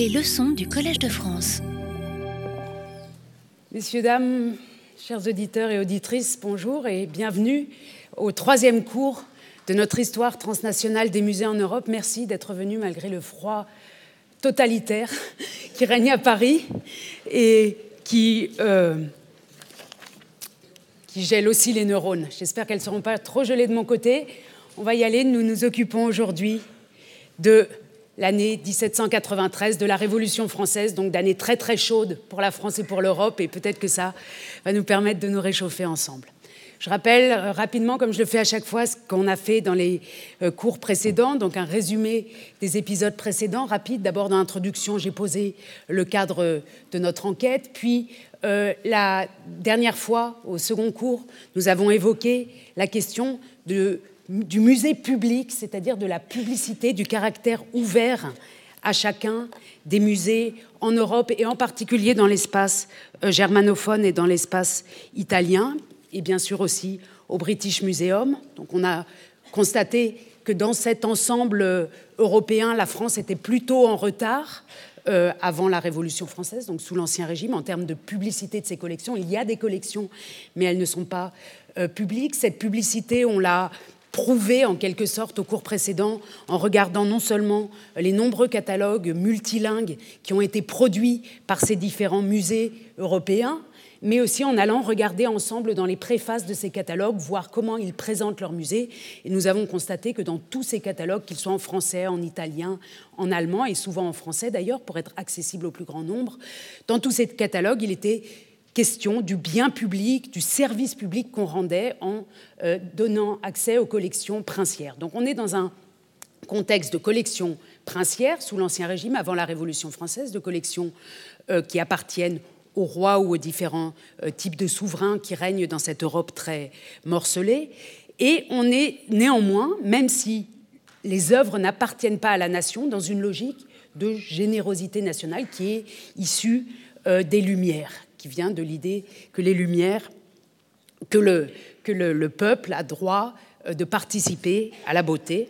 Les leçons du Collège de France. Messieurs, dames, chers auditeurs et auditrices, bonjour et bienvenue au troisième cours de notre histoire transnationale des musées en Europe. Merci d'être venus malgré le froid totalitaire qui règne à Paris et qui, euh, qui gèle aussi les neurones. J'espère qu'elles ne seront pas trop gelées de mon côté. On va y aller. Nous nous occupons aujourd'hui de l'année 1793 de la Révolution française, donc d'année très très chaude pour la France et pour l'Europe, et peut-être que ça va nous permettre de nous réchauffer ensemble. Je rappelle euh, rapidement, comme je le fais à chaque fois, ce qu'on a fait dans les euh, cours précédents, donc un résumé des épisodes précédents, rapide. D'abord, dans l'introduction, j'ai posé le cadre de notre enquête, puis euh, la dernière fois, au second cours, nous avons évoqué la question de du musée public, c'est-à-dire de la publicité, du caractère ouvert à chacun des musées en Europe et en particulier dans l'espace euh, germanophone et dans l'espace italien, et bien sûr aussi au British Museum. Donc on a constaté que dans cet ensemble euh, européen, la France était plutôt en retard euh, avant la Révolution française, donc sous l'Ancien Régime, en termes de publicité de ses collections. Il y a des collections, mais elles ne sont pas publiques. Cette publicité, on l'a prouvé en quelque sorte au cours précédent en regardant non seulement les nombreux catalogues multilingues qui ont été produits par ces différents musées européens, mais aussi en allant regarder ensemble dans les préfaces de ces catalogues, voir comment ils présentent leur musée. Et nous avons constaté que dans tous ces catalogues, qu'ils soient en français, en italien, en allemand, et souvent en français d'ailleurs, pour être accessibles au plus grand nombre, dans tous ces catalogues, il était question du bien public, du service public qu'on rendait en euh, donnant accès aux collections princières. Donc on est dans un contexte de collections princières sous l'Ancien Régime, avant la Révolution française, de collections euh, qui appartiennent au roi ou aux différents euh, types de souverains qui règnent dans cette Europe très morcelée. Et on est néanmoins, même si les œuvres n'appartiennent pas à la nation, dans une logique de générosité nationale qui est issue des Lumières, qui vient de l'idée que les Lumières, que le, peuple a droit euh, de participer à la beauté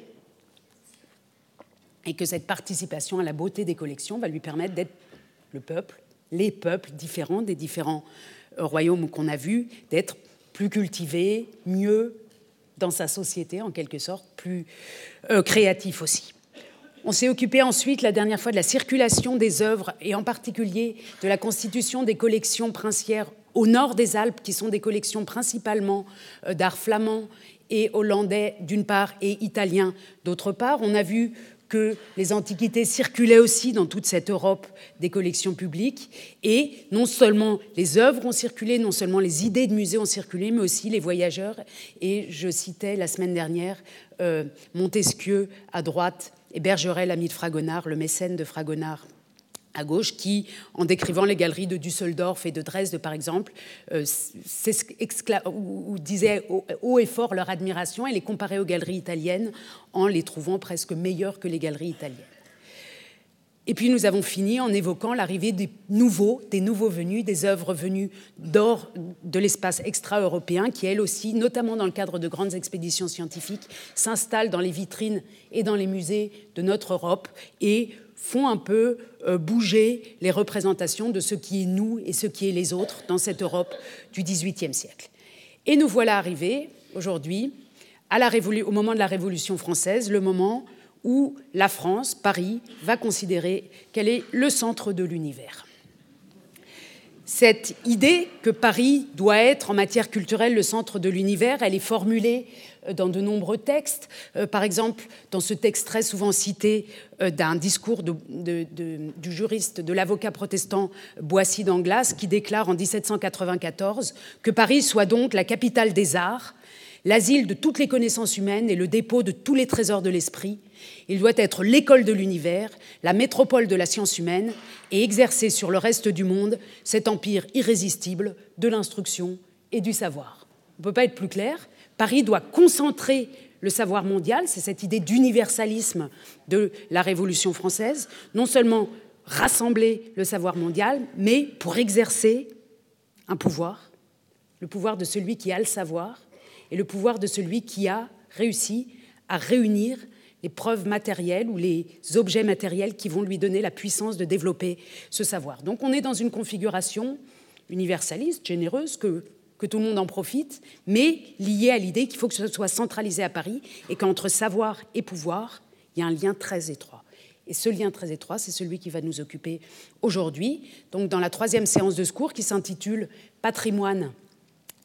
et que cette participation à la beauté des collections va lui permettre d'être le peuple, les peuples différents des différents euh, royaumes qu'on a vus, d'être plus cultivé, mieux dans sa société en quelque sorte, plus euh, créatif aussi. On s'est occupé ensuite, la dernière fois, de la circulation des œuvres et en particulier de la constitution des collections princières au nord des Alpes, qui sont des collections principalement euh, d'art flamand et hollandais d'une part et italien d'autre part. On a vu que les antiquités circulaient aussi dans toute cette Europe des collections publiques. Et non seulement les œuvres ont circulé, non seulement les idées de musées ont circulé, mais aussi les voyageurs. Et je citais la semaine dernière euh, Montesquieu à droite et Bergeret, l'ami de Fragonard, le mécène de Fragonard à gauche, qui, en décrivant les galeries de Düsseldorf et de Dresde, par exemple, euh, disait haut et fort leur admiration et les comparait aux galeries italiennes en les trouvant presque meilleures que les galeries italiennes. Et puis nous avons fini en évoquant l'arrivée des nouveaux, des nouveaux venus, des œuvres venues d'or de l'espace extra-européen, qui elles aussi, notamment dans le cadre de grandes expéditions scientifiques, s'installent dans les vitrines et dans les musées de notre Europe et font un peu euh, bouger les représentations de ce qui est nous et ce qui est les autres dans cette Europe du XVIIIe siècle. Et nous voilà arrivés aujourd'hui, au moment de la Révolution française, le moment où la France, Paris, va considérer qu'elle est le centre de l'univers. Cette idée que Paris doit être en matière culturelle le centre de l'univers, elle est formulée euh, dans de nombreux textes. Euh, par exemple, dans ce texte très souvent cité euh, d'un discours du juriste, de l'avocat protestant Boissy d'Anglas, qui déclare en 1794 que Paris soit donc la capitale des arts, l'asile de toutes les connaissances humaines et le dépôt de tous les trésors de l'esprit, il doit être l'école de l'univers, la métropole de la science humaine, et exercer sur le reste du monde cet empire irrésistible de l'instruction et du savoir. On ne peut pas être plus clair. Paris doit concentrer le savoir mondial, c'est cette idée d'universalisme de la Révolution française, non seulement rassembler le savoir mondial, mais pour exercer un pouvoir, le pouvoir de celui qui a le savoir et le pouvoir de celui qui a réussi à réunir les preuves matérielles ou les objets matériels qui vont lui donner la puissance de développer ce savoir. Donc on est dans une configuration universaliste, généreuse, que, tout le monde en profite, mais liée à l'idée qu'il faut que ce soit centralisé à Paris et qu'entre savoir et pouvoir, il y a un lien très étroit. Et ce lien très étroit, c'est celui qui va nous occuper aujourd'hui. Donc, dans la troisième séance de secours qui s'intitule Patrimoine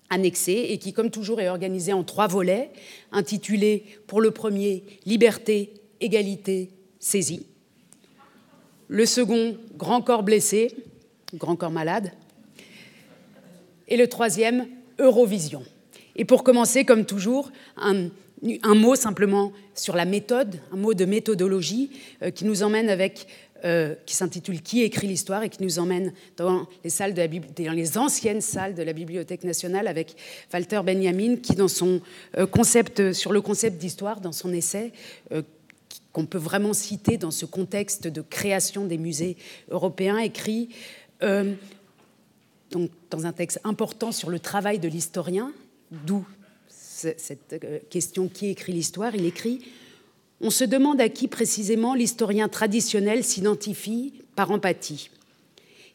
annexé et qui, comme toujours, est organisé en trois volets, intitulés pour le premier Liberté, égalité, saisie. Le second, Grand corps blessé, grand corps malade. Et le troisième, Eurovision. Et pour commencer, comme toujours, un mot simplement sur la méthode, un mot de méthodologie euh, qui nous emmène avec, euh, qui s'intitule Qui écrit l'histoire et qui nous emmène dans les, salles de la, dans les anciennes salles de la Bibliothèque nationale avec Walter Benjamin qui, dans son euh, concept, sur le concept d'histoire, dans son essai, qu'on peut vraiment citer dans ce contexte de création des musées européens, écrit donc, dans un texte important sur le travail de l'historien, d'où cette euh, question qui écrit l'histoire, il écrit On se demande à qui précisément l'historien traditionnel s'identifie par empathie.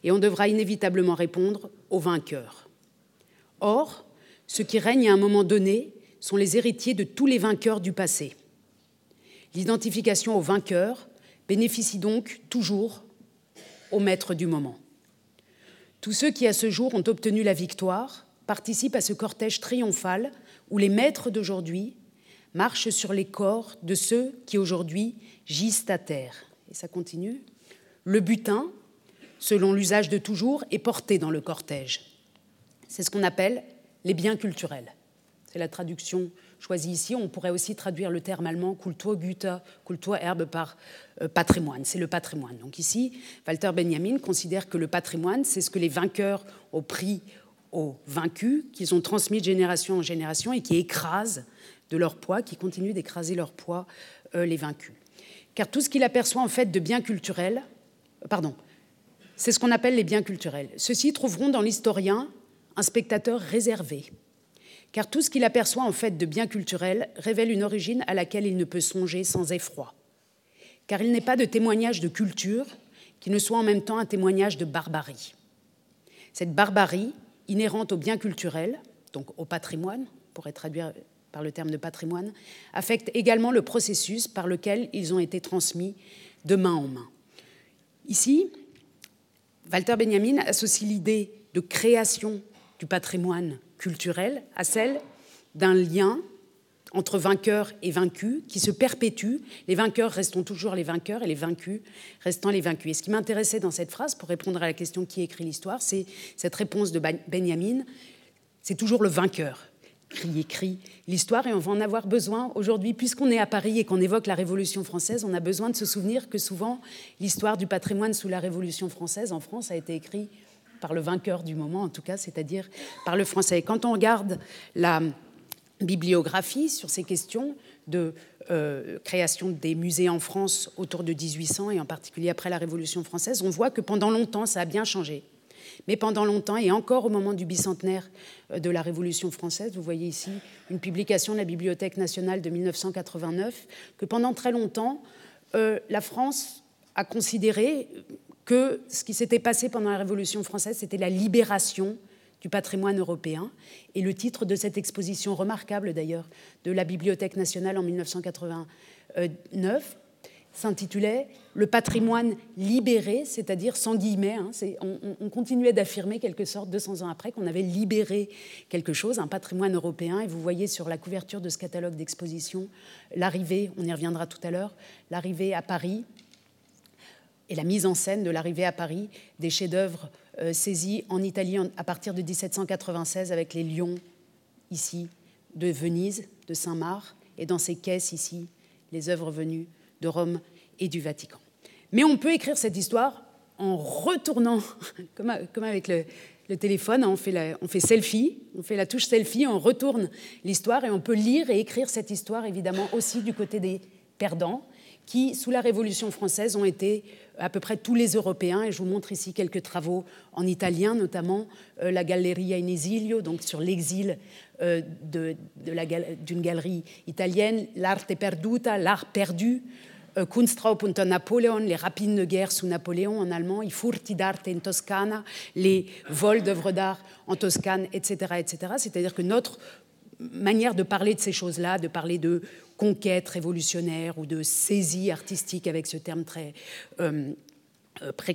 Et on devra inévitablement répondre aux vainqueurs. Or, ceux qui règnent à un moment donné sont les héritiers de tous les vainqueurs du passé. L'identification aux vainqueurs bénéficie donc toujours aux maîtres du moment. Tous ceux qui, à ce jour, ont obtenu la victoire participent à ce cortège triomphal où les maîtres d'aujourd'hui marchent sur les corps de ceux qui aujourd'hui gisent à terre. Et ça continue. Le butin, selon l'usage de toujours, est porté dans le cortège. C'est ce qu'on appelle les biens culturels. C'est la traduction choisie ici. On pourrait aussi traduire le terme allemand Kulturgüter, Kulturerbe par euh, patrimoine. C'est le patrimoine. Donc ici, Walter Benjamin considère que le patrimoine, c'est ce que les vainqueurs ont pris aux vaincus, qu'ils ont transmis de génération en génération et qui écrasent de leur poids, qui continuent d'écraser leur poids euh, les vaincus. Car tout ce qu'il aperçoit en fait de biens culturels, euh, pardon, c'est ce qu'on appelle les biens culturels. Ceux-ci trouveront dans l'historien un spectateur réservé, car tout ce qu'il aperçoit en fait de biens culturels révèle une origine à laquelle il ne peut songer sans effroi, car il n'est pas de témoignage de culture qui ne soit en même temps un témoignage de barbarie. Cette barbarie, inhérente aux biens culturels, donc au patrimoine, pour être traduire par le terme de patrimoine, affecte également le processus par lequel ils ont été transmis de main en main. Ici, Walter Benjamin associe l'idée de création du patrimoine culturel à celle d'un lien entre vainqueurs et vaincus qui se perpétue. Les vainqueurs restant toujours les vainqueurs et les vaincus restant les vaincus. Et ce qui m'intéressait dans cette phrase, pour répondre à la question qui écrit l'histoire, c'est cette réponse de Benjamin. C'est toujours le vainqueur qui écrit l'histoire et on va en avoir besoin aujourd'hui, puisqu'on est à Paris et qu'on évoque la Révolution française, on a besoin de se souvenir que souvent l'histoire du patrimoine sous la Révolution française en France a été écrite par le vainqueur du moment, en tout cas, c'est-à-dire par le français. Et quand on regarde la bibliographie sur ces questions de euh, création des musées en France autour de 1800 et en particulier après la Révolution française, on voit que pendant longtemps, ça a bien changé. Mais pendant longtemps, et encore au moment du bicentenaire euh, de la Révolution française, vous voyez ici une publication de la Bibliothèque nationale de 1989, que pendant très longtemps, euh, la France a considéré que ce qui s'était passé pendant la Révolution française, c'était la libération du patrimoine européen. Et le titre de cette exposition remarquable d'ailleurs de la Bibliothèque nationale en 1989 s'intitulait Le patrimoine libéré, c'est-à-dire sans guillemets. Hein, on, continuait d'affirmer quelque sorte 200 ans après qu'on avait libéré quelque chose, un patrimoine européen. Et vous voyez sur la couverture de ce catalogue d'exposition l'arrivée, on y reviendra tout à l'heure, l'arrivée à Paris et la mise en scène de l'arrivée à Paris des chefs-d'œuvre euh, saisis en Italie à partir de 1796 avec les lions ici de Venise, de Saint-Marc, et dans ces caisses ici, les œuvres venues de Rome et du Vatican. Mais on peut écrire cette histoire en retournant, comme, avec le, téléphone, on fait, on fait selfie, on fait la touche selfie, on retourne l'histoire et on peut lire et écrire cette histoire évidemment aussi du côté des perdants, qui, sous la Révolution française, ont été à peu près tous les Européens, et je vous montre ici quelques travaux en italien, notamment euh, la Galleria in Esilio, donc sur l'exil euh, d'une galerie italienne, l'arte perduta, l'art perdu, euh, Kunstraub unter Napoléon, les rapines de guerre sous Napoléon en allemand, i furti d'arte in Toscana, les vols d'œuvres d'art en Toscane, etc. etc. C'est-à-dire que notre manière de parler de ces choses-là, de parler de conquête révolutionnaire ou de saisie artistique avec ce terme très euh, euh, euh,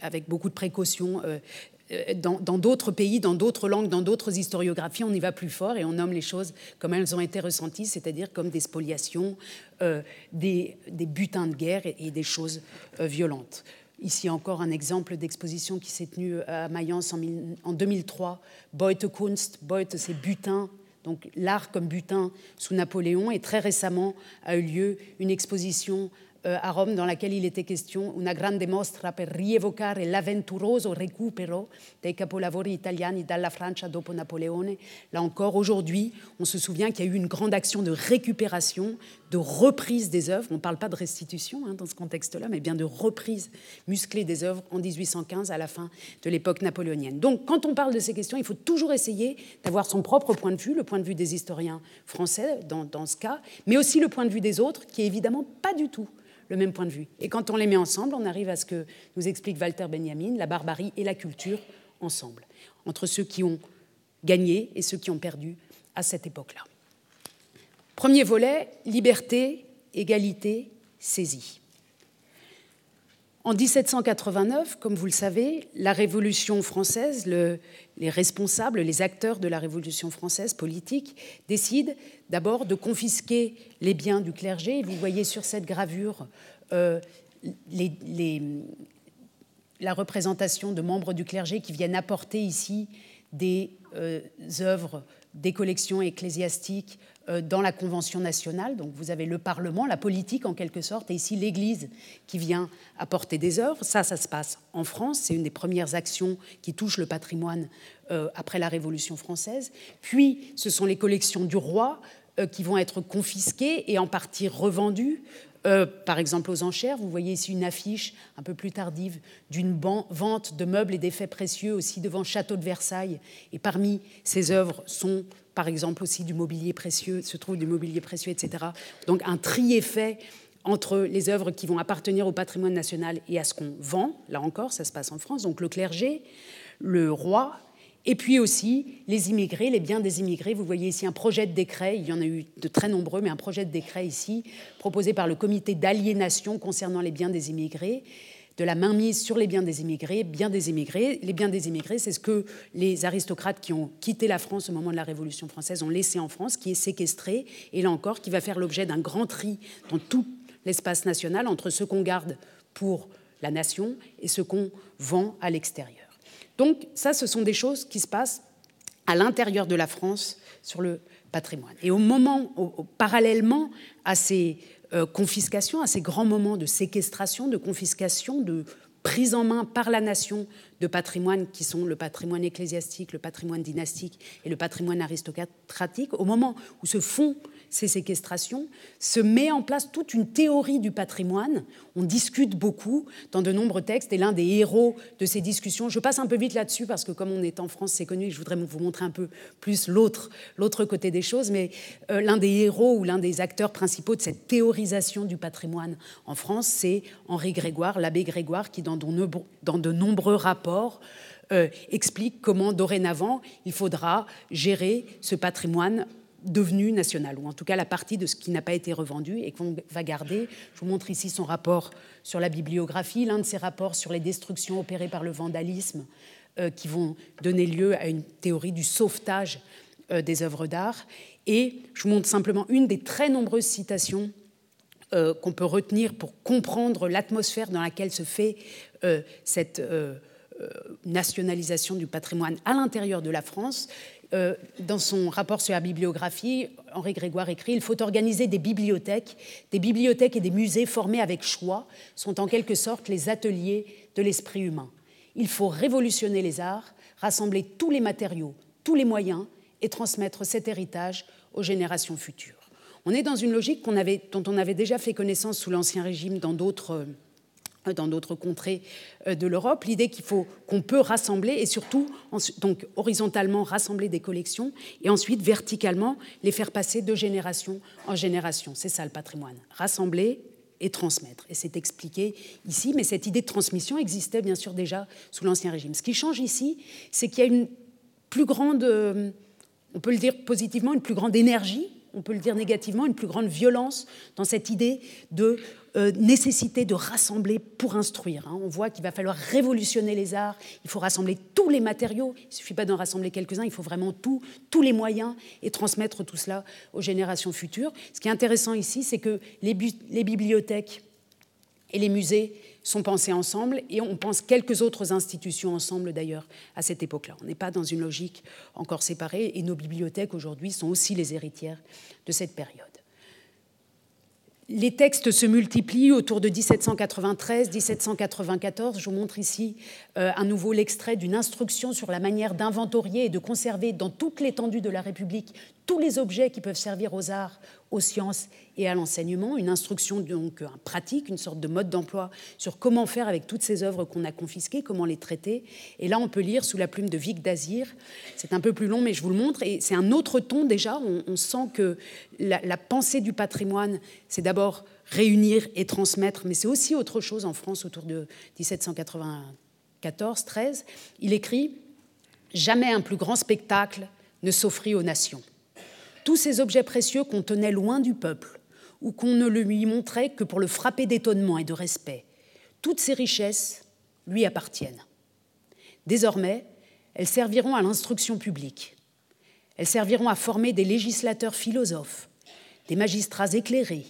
avec beaucoup de précautions. dans d'autres pays, dans d'autres langues, dans d'autres historiographies, on y va plus fort et on nomme les choses comme elles ont été ressenties, c'est-à-dire comme des spoliations, des, butins de guerre et, des choses violentes. Ici encore un exemple d'exposition qui s'est tenue à Mayence en, en 2003. Beutekunst, Beute, c'est butin, donc l'art comme butin sous Napoléon. Et très récemment a eu lieu une exposition euh, à Rome dans laquelle il était question una grande mostra per rievocare l'avventuroso recupero dei capolavori italiani dalla Francia dopo Napoleone. Là encore, aujourd'hui, on se souvient qu'il y a eu une grande action de récupération, de reprise des œuvres. On ne parle pas de restitution hein, dans ce contexte-là, mais bien de reprise musclée des œuvres en 1815 à la fin de l'époque napoléonienne. Donc, quand on parle de ces questions, il faut toujours essayer d'avoir son propre point de vue, le point de vue des historiens français dans, dans ce cas, mais aussi le point de vue des autres, qui est évidemment pas du tout le même point de vue. Et quand on les met ensemble, on arrive à ce que nous explique Walter Benjamin, la barbarie et la culture ensemble, entre ceux qui ont gagné et ceux qui ont perdu à cette époque-là. Premier volet, liberté, égalité, saisie. En 1789, comme vous le savez, la Révolution française, les responsables, les acteurs de la Révolution française politique décident d'abord de confisquer les biens du clergé. Vous voyez sur cette gravure euh, la représentation de membres du clergé qui viennent apporter ici des euh, œuvres, des collections ecclésiastiques dans la Convention nationale. Donc vous avez le Parlement, la politique en quelque sorte, et ici l'Église qui vient apporter des œuvres. Ça, ça se passe en France. C'est une des premières actions qui touchent le patrimoine euh, après la Révolution française. Puis ce sont les collections du roi euh, qui vont être confisquées et en partie revendues. par exemple aux enchères. Vous voyez ici une affiche un peu plus tardive d'une vente de meubles et d'effets précieux aussi devant Château de Versailles. Et parmi ces œuvres sont par exemple aussi du mobilier précieux, se trouve du mobilier précieux, etc. Donc un tri est fait entre les œuvres qui vont appartenir au patrimoine national et à ce qu'on vend. Là encore, ça se passe en France. Donc le clergé, le roi, et puis aussi les immigrés, les biens des immigrés. Vous voyez ici un projet de décret, il y en a eu de très nombreux, mais un projet de décret ici, proposé par le comité d'aliénation concernant les biens des immigrés de la mainmise sur les biens des immigrés, des. Les biens des immigrés, c'est ce que les aristocrates qui ont quitté la France au moment de la Révolution française ont laissé en France, qui est séquestré, et là encore, qui va faire l'objet d'un grand tri dans tout l'espace national entre ce qu'on garde pour la nation et ce qu'on vend à l'extérieur. Donc ça, ce sont des choses qui se passent à l'intérieur de la France sur le patrimoine. Et au moment, parallèlement à ces confiscation, à ces grands moments de séquestration, de confiscation, de prise en main par la nation de patrimoine qui sont le patrimoine ecclésiastique, le patrimoine dynastique et le patrimoine aristocratique, au moment où se font ces séquestrations, se met en place toute une théorie du patrimoine. On discute beaucoup dans de nombreux textes, et l'un des héros de ces discussions, je passe un peu vite là-dessus parce que comme on est en France, c'est connu, je voudrais vous montrer un peu plus l'autre, l'autre côté des choses, mais euh, l'un des héros ou l'un des acteurs principaux de cette théorisation du patrimoine en France, c'est Henri Grégoire, l'abbé Grégoire, qui dans de nombreux rapports euh, explique comment dorénavant il faudra gérer ce patrimoine devenu national, ou en tout cas la partie de ce qui n'a pas été revendu et qu'on va garder. Je vous montre ici son rapport sur la bibliographie, l'un de ses rapports sur les destructions opérées par le vandalisme, euh, qui vont donner lieu à une théorie du sauvetage euh, des œuvres d'art. Et je vous montre simplement une des très nombreuses citations euh, qu'on peut retenir pour comprendre l'atmosphère dans laquelle se fait cette nationalisation du patrimoine à l'intérieur de la France. Euh, dans son rapport sur la bibliographie, Henri Grégoire écrit Il faut organiser des bibliothèques. Des bibliothèques et des musées formés avec choix sont en quelque sorte les ateliers de l'esprit humain. Il faut révolutionner les arts, rassembler tous les matériaux, tous les moyens et transmettre cet héritage aux générations futures. On est dans une logique dont on avait déjà fait connaissance sous l'Ancien Régime dans d'autres dans d'autres contrées euh, de l'Europe, l'idée qu'il faut qu'on peut rassembler et surtout donc horizontalement rassembler des collections et ensuite verticalement les faire passer de génération en génération. C'est ça le patrimoine, rassembler et transmettre. Et c'est expliqué ici, mais cette idée de transmission existait bien sûr déjà sous l'Ancien Régime. Ce qui change ici, c'est qu'il y a une plus grande, euh, on peut le dire positivement, une plus grande énergie on peut le dire négativement, une plus grande violence dans cette idée de euh, nécessité de rassembler pour instruire. Hein. On voit qu'il va falloir révolutionner les arts, il faut rassembler tous les matériaux, il ne suffit pas d'en rassembler quelques-uns, il faut vraiment tout, tous les moyens et transmettre tout cela aux générations futures. Ce qui est intéressant ici, c'est que les, les bibliothèques et les musées sont pensés ensemble et on pense quelques autres institutions ensemble d'ailleurs à cette époque-là. On n'est pas dans une logique encore séparée et nos bibliothèques aujourd'hui sont aussi les héritières de cette période. Les textes se multiplient autour de 1793-1794. Je vous montre ici euh, à nouveau l'extrait d'une instruction sur la manière d'inventorier et de conserver dans toute l'étendue de la République tous les objets qui peuvent servir aux arts, aux sciences et à l'enseignement, une instruction donc pratique, une sorte de mode d'emploi sur comment faire avec toutes ces œuvres qu'on a confisquées, comment les traiter. Et là, on peut lire sous la plume de Vic Dazir. C'est un peu plus long, mais je vous le montre. Et c'est un autre ton déjà. On, sent que la, la pensée du patrimoine, c'est d'abord réunir et transmettre, mais c'est aussi autre chose en France autour de 1794-13. Il écrit Jamais un plus grand spectacle ne s'offrit aux nations. Tous ces objets précieux qu'on tenait loin du peuple, ou qu'on ne lui montrait que pour le frapper d'étonnement et de respect, toutes ces richesses lui appartiennent. Désormais, elles serviront à l'instruction publique. Elles serviront à former des législateurs philosophes, des magistrats éclairés,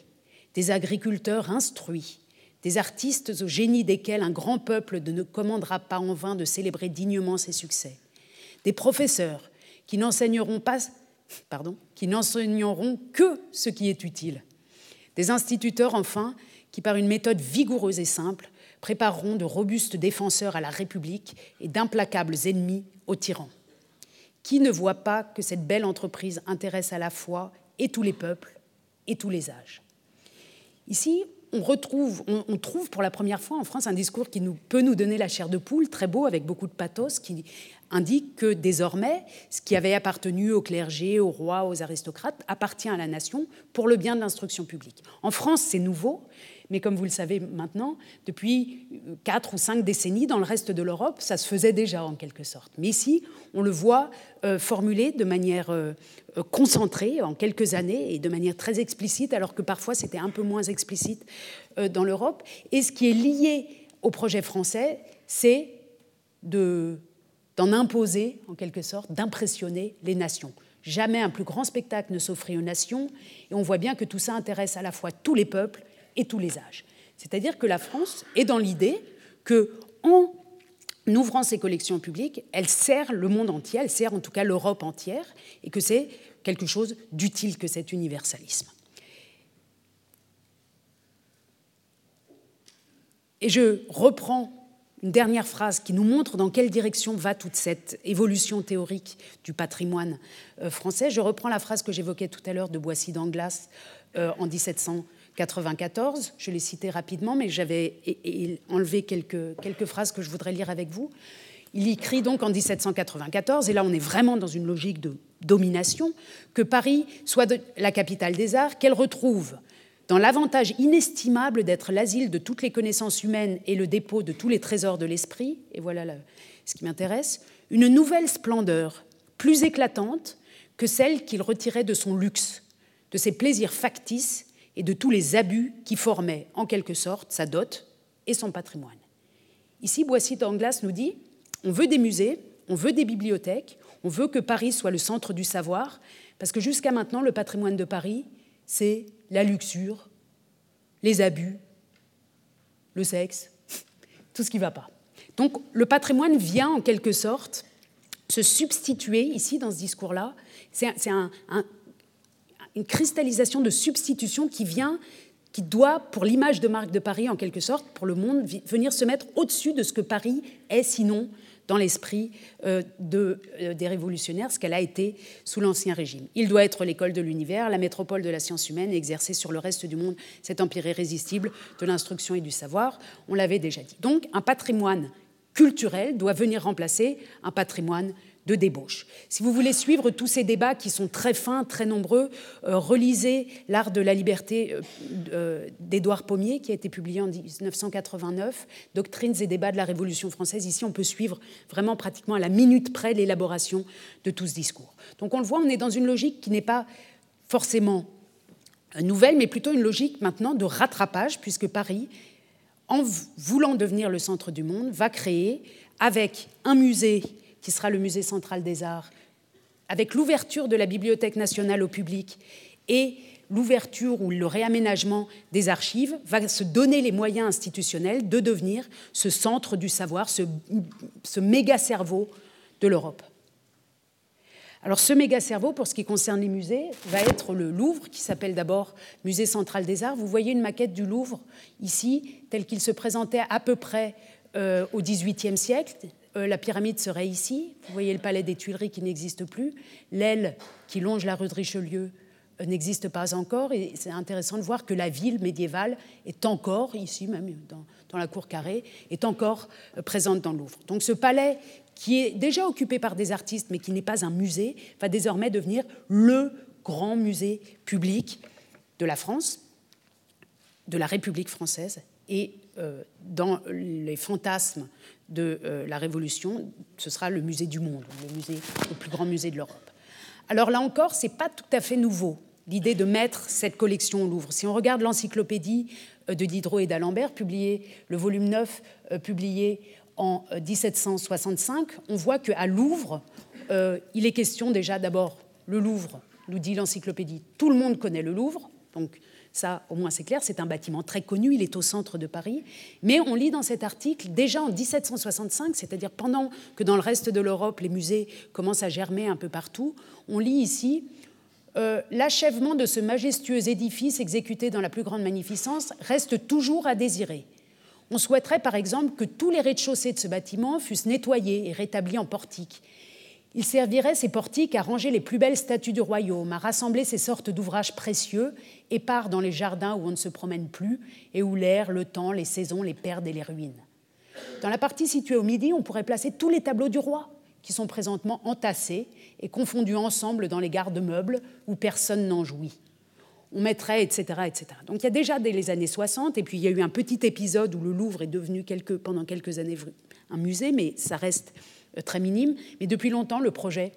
des agriculteurs instruits, des artistes au génie desquels un grand peuple ne commandera pas en vain de célébrer dignement ses succès, des professeurs qui n'enseigneront qui n'enseigneront que ce qui est utile. Des instituteurs, enfin, qui, par une méthode vigoureuse et simple, prépareront de robustes défenseurs à la République et d'implacables ennemis aux tyrans. Qui ne voit pas que cette belle entreprise intéresse à la fois et tous les peuples et tous les âges Ici, on trouve pour la première fois en France un discours qui nous, peut nous donner la chair de poule, très beau, avec beaucoup de pathos, qui indique que désormais, ce qui avait appartenu au clergé, au roi, aux aristocrates, appartient à la nation pour le bien de l'instruction publique. En France, c'est nouveau, mais comme vous le savez maintenant, depuis quatre ou cinq décennies, dans le reste de l'Europe, ça se faisait déjà en quelque sorte. Mais ici, on le voit euh, formulé de manière euh, euh, concentrée en quelques années et de manière très explicite, alors que parfois c'était un peu moins explicite dans l'Europe. Et ce qui est lié au projet français, c'est de d'en imposer, en quelque sorte, d'impressionner les nations. Jamais un plus grand spectacle ne s'offrit aux nations, et on voit bien que tout ça intéresse à la fois tous les peuples et tous les âges. C'est-à-dire que la France est dans l'idée que, en ouvrant ses collections publiques, elle sert le monde entier, elle sert en tout cas l'Europe entière, et que c'est quelque chose d'utile que cet universalisme. Et je reprends une dernière phrase qui nous montre dans quelle direction va toute cette évolution théorique du patrimoine euh, français. Je reprends la phrase que j'évoquais tout à l'heure de Boissy d'Anglas euh, en 1794. Je l'ai citée rapidement, mais j'avais enlevé quelques, quelques phrases que je voudrais lire avec vous. Il écrit donc en 1794, et là on est vraiment dans une logique de domination, que Paris soit la capitale des arts, qu'elle retrouve dans l'avantage inestimable d'être l'asile de toutes les connaissances humaines et le dépôt de tous les trésors de l'esprit, et voilà ce qui m'intéresse, une nouvelle splendeur, plus éclatante que celle qu'il retirait de son luxe, de ses plaisirs factices et de tous les abus qui formaient, en quelque sorte, sa dot et son patrimoine. Ici, Boissy d'Anglas nous dit on veut des musées, on veut des bibliothèques, on veut que Paris soit le centre du savoir, parce que jusqu'à maintenant, le patrimoine de Paris, c'est la luxure, les abus, le sexe, tout ce qui ne va pas. Donc le patrimoine vient en quelque sorte se substituer ici dans ce discours-là. C'est une cristallisation de substitution qui vient qui doit, pour l'image de marque de Paris, en quelque sorte, pour le monde, venir se mettre au-dessus de ce que Paris est, sinon, dans l'esprit euh, euh, des révolutionnaires, ce qu'elle a été sous l'Ancien Régime. Il doit être l'école de l'univers, la métropole de la science humaine et exercer sur le reste du monde cet empire irrésistible de l'instruction et du savoir. On l'avait déjà dit. Donc, un patrimoine culturel doit venir remplacer un patrimoine de débauche. Si vous voulez suivre tous ces débats qui sont très fins, très nombreux, euh, relisez L'art de la liberté euh, euh, d'Édouard Pommier, qui a été publié en 1989, Doctrines et débats de la Révolution française. Ici, on peut suivre vraiment pratiquement à la minute près l'élaboration de tout ce discours. Donc on le voit, on est dans une logique qui n'est pas forcément nouvelle, mais plutôt une logique maintenant de rattrapage, puisque Paris, en voulant devenir le centre du monde, va créer, avec un musée qui sera le Musée central des arts, avec l'ouverture de la Bibliothèque nationale au public et l'ouverture ou le réaménagement des archives, va se donner les moyens institutionnels de devenir ce centre du savoir, ce, méga cerveau de l'Europe. Alors ce méga cerveau, pour ce qui concerne les musées, va être le Louvre, qui s'appelle d'abord Musée central des arts. Vous voyez une maquette du Louvre ici, tel qu'il se présentait à peu près euh, au XVIIIe siècle, euh, la pyramide serait ici. Vous voyez le palais des Tuileries qui n'existe plus. L'aile qui longe la rue de Richelieu euh, n'existe pas encore. Et c'est intéressant de voir que la ville médiévale est encore, ici même dans, la cour carrée, est encore euh, présente dans le Louvre. Donc ce palais qui est déjà occupé par des artistes mais qui n'est pas un musée, va désormais devenir le grand musée public de la France, de la République française. Et dans les fantasmes de euh, la Révolution, ce sera le musée du monde, le, plus grand musée de l'Europe. Alors là encore, ce n'est pas tout à fait nouveau, l'idée de mettre cette collection au Louvre. Si on regarde l'encyclopédie euh, de Diderot et d'Alembert, publiée, le volume 9, euh, publié en 1765, on voit qu'à Louvre, il est question déjà d'abord, le Louvre, nous dit l'encyclopédie, tout le monde connaît le Louvre, donc ça, au moins, c'est clair. C'est un bâtiment très connu. Il est au centre de Paris. Mais on lit dans cet article, déjà en 1765, c'est-à-dire pendant que dans le reste de l'Europe, les musées commencent à germer un peu partout, on lit ici euh, L'achèvement de ce majestueux édifice exécuté dans la plus grande magnificence reste toujours à désirer. On souhaiterait par exemple que tous les rez-de-chaussée de ce bâtiment fussent nettoyés et rétablis en portiques il servirait ces portiques à ranger les plus belles statues du royaume, à rassembler ces sortes d'ouvrages précieux, épars dans les jardins où on ne se promène plus et où l'air, le temps, les saisons les perdent et les ruinent. Dans la partie située au midi, on pourrait placer tous les tableaux du roi, qui sont présentement entassés et confondus ensemble dans les garde-meubles où personne n'en jouit. On mettrait, etc., etc. Donc il y a déjà dès les années 60, et puis il y a eu un petit épisode où le Louvre est devenu pendant quelques années un musée, mais ça reste très minime, mais depuis longtemps, le projet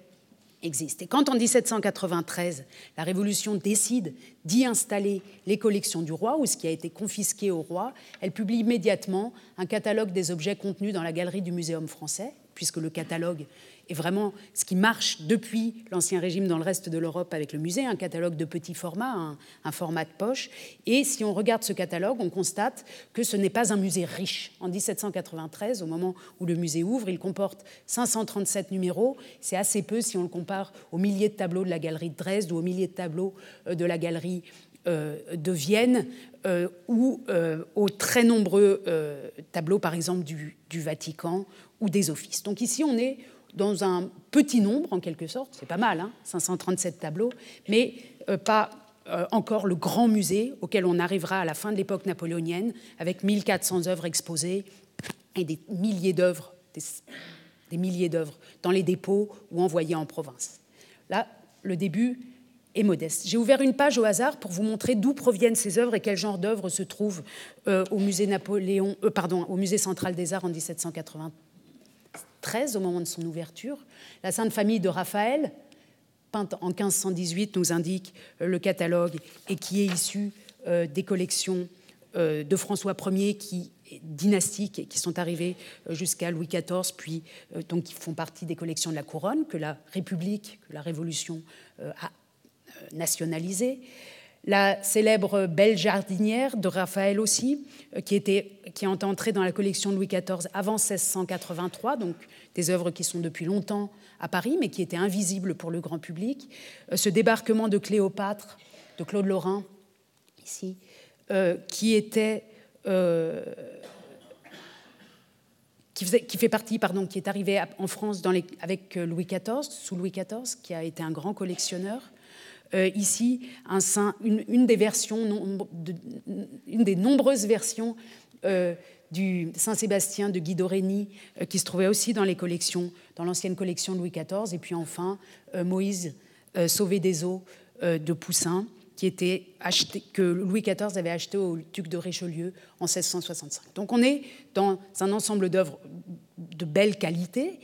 existe. Et quand en 1793, la Révolution décide d'y installer les collections du roi, ou ce qui a été confisqué au roi, elle publie immédiatement un catalogue des objets contenus dans la galerie du Muséum français, puisque le catalogue et vraiment ce qui marche depuis l'Ancien Régime dans le reste de l'Europe avec le musée, un catalogue de petit format, un, format de poche. Et si on regarde ce catalogue, on constate que ce n'est pas un musée riche. En 1793, au moment où le musée ouvre, il comporte 537 numéros. C'est assez peu si on le compare aux milliers de tableaux de la galerie de Dresde ou aux milliers de tableaux euh, de la galerie euh, de Vienne euh, ou aux très nombreux tableaux, par exemple, du, du, Vatican ou des offices. Donc ici, on est dans un petit nombre, en quelque sorte, c'est pas mal, hein, 537 tableaux, mais euh, pas euh, encore le grand musée auquel on arrivera à la fin de l'époque napoléonienne, avec 1400 œuvres exposées et des milliers d'œuvres, des, milliers d'œuvres dans les dépôts ou envoyées en province. Là, le début est modeste. J'ai ouvert une page au hasard pour vous montrer d'où proviennent ces œuvres et quel genre d'œuvres se trouvent euh, au musée Napoléon, pardon, au musée central des Arts en 1780 au moment de son ouverture. La Sainte Famille de Raphaël, peinte en 1518, nous indique euh, le catalogue et qui est issu euh, des collections euh, de François Ier qui dynastiques qui sont arrivées jusqu'à Louis XIV, puis donc qui font partie des collections de la couronne que la République, que la Révolution a nationalisées la célèbre Belle jardinière de Raphaël aussi, euh, qui, est entrée dans la collection de Louis XIV avant 1683, donc des œuvres qui sont depuis longtemps à Paris, mais qui étaient invisibles pour le grand public. Euh, ce débarquement de Cléopâtre, de Claude Lorrain, ici, qui était qui, fait partie, pardon, qui est arrivé en France avec Louis XIV, sous Louis XIV, qui a été un grand collectionneur. Ici, un une, des versions, une des nombreuses versions du Saint-Sébastien de Guy Doreni, euh, qui se trouvait aussi dans les collections, dans l'ancienne collection de Louis XIV, et puis enfin euh, Moïse euh, Sauvé des eaux de Poussin, qui était que Louis XIV avait acheté au duc de Richelieu en 1665. Donc on est dans un ensemble d'œuvres de belle qualité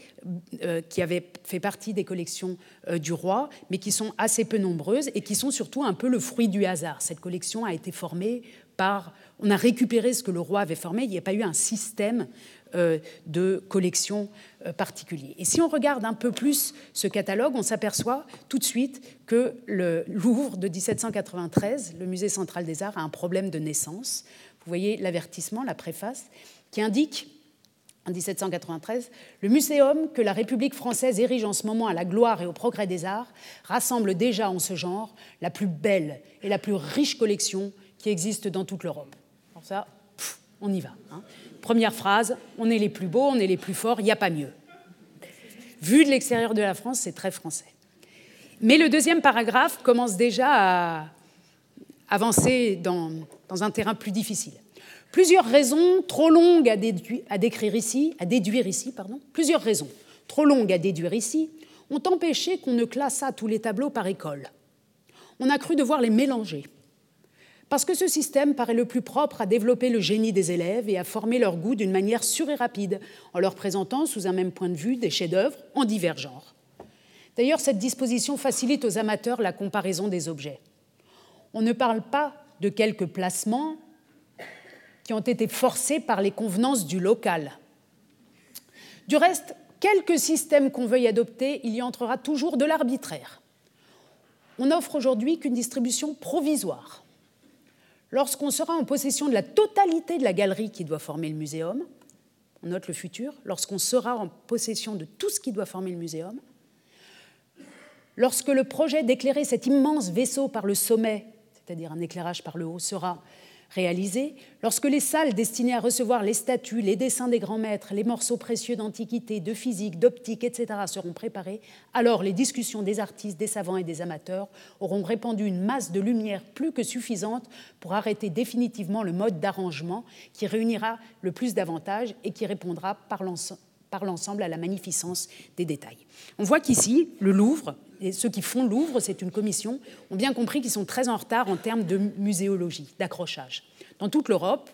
qui avaient fait partie des collections du roi, mais qui sont assez peu nombreuses et qui sont surtout un peu le fruit du hasard. Cette collection a été formée par on a récupéré ce que le roi avait formé, il n'y a pas eu un système euh, de collection euh, particulier. Et si on regarde un peu plus ce catalogue, on s'aperçoit tout de suite que le Louvre de 1793, le Musée central des arts, a un problème de naissance. Vous voyez l'avertissement, la préface, qui indique en 1793, le muséum que la République française érige en ce moment à la gloire et au progrès des arts rassemble déjà en ce genre la plus belle et la plus riche collection qui existe dans toute l'Europe ça, on y va. Hein. Première phrase, on est les plus beaux, on est les plus forts, il n'y a pas mieux. Vu de l'extérieur de la France, c'est très français. Mais le deuxième paragraphe commence déjà à avancer dans, un terrain plus difficile. Plusieurs raisons trop longues à, décrire ici, à déduire ici, pardon, plusieurs raisons trop longues à déduire ici ont empêché qu'on ne classât tous les tableaux par école. On a cru devoir les mélanger parce que ce système paraît le plus propre à développer le génie des élèves et à former leur goût d'une manière sûre et rapide, en leur présentant sous un même point de vue des chefs-d'œuvre en divers genres. D'ailleurs, cette disposition facilite aux amateurs la comparaison des objets. On ne parle pas de quelques placements qui ont été forcés par les convenances du local. Du reste, quelque système qu'on veuille adopter, il y entrera toujours de l'arbitraire. On n'offre aujourd'hui qu'une distribution provisoire lorsqu'on sera en possession de la totalité de la galerie qui doit former le muséum, on note le futur, lorsqu'on sera en possession de tout ce qui doit former le muséum, lorsque le projet d'éclairer cet immense vaisseau par le sommet, c'est-à-dire un éclairage par le haut, sera réalisé, lorsque les salles destinées à recevoir les statues, les dessins des grands maîtres, les morceaux précieux d'antiquité, de physique, d'optique, etc. seront préparés, alors les discussions des artistes, des savants et des amateurs auront répandu une masse de lumière plus que suffisante pour arrêter définitivement le mode d'arrangement qui réunira le plus d'avantages et qui répondra par l'ensemble à la magnificence des détails. On voit qu'ici, le Louvre et ceux qui font Louvre, c'est une commission, ont bien compris qu'ils sont très en retard en termes de muséologie, d'accrochage. Dans toute l'Europe,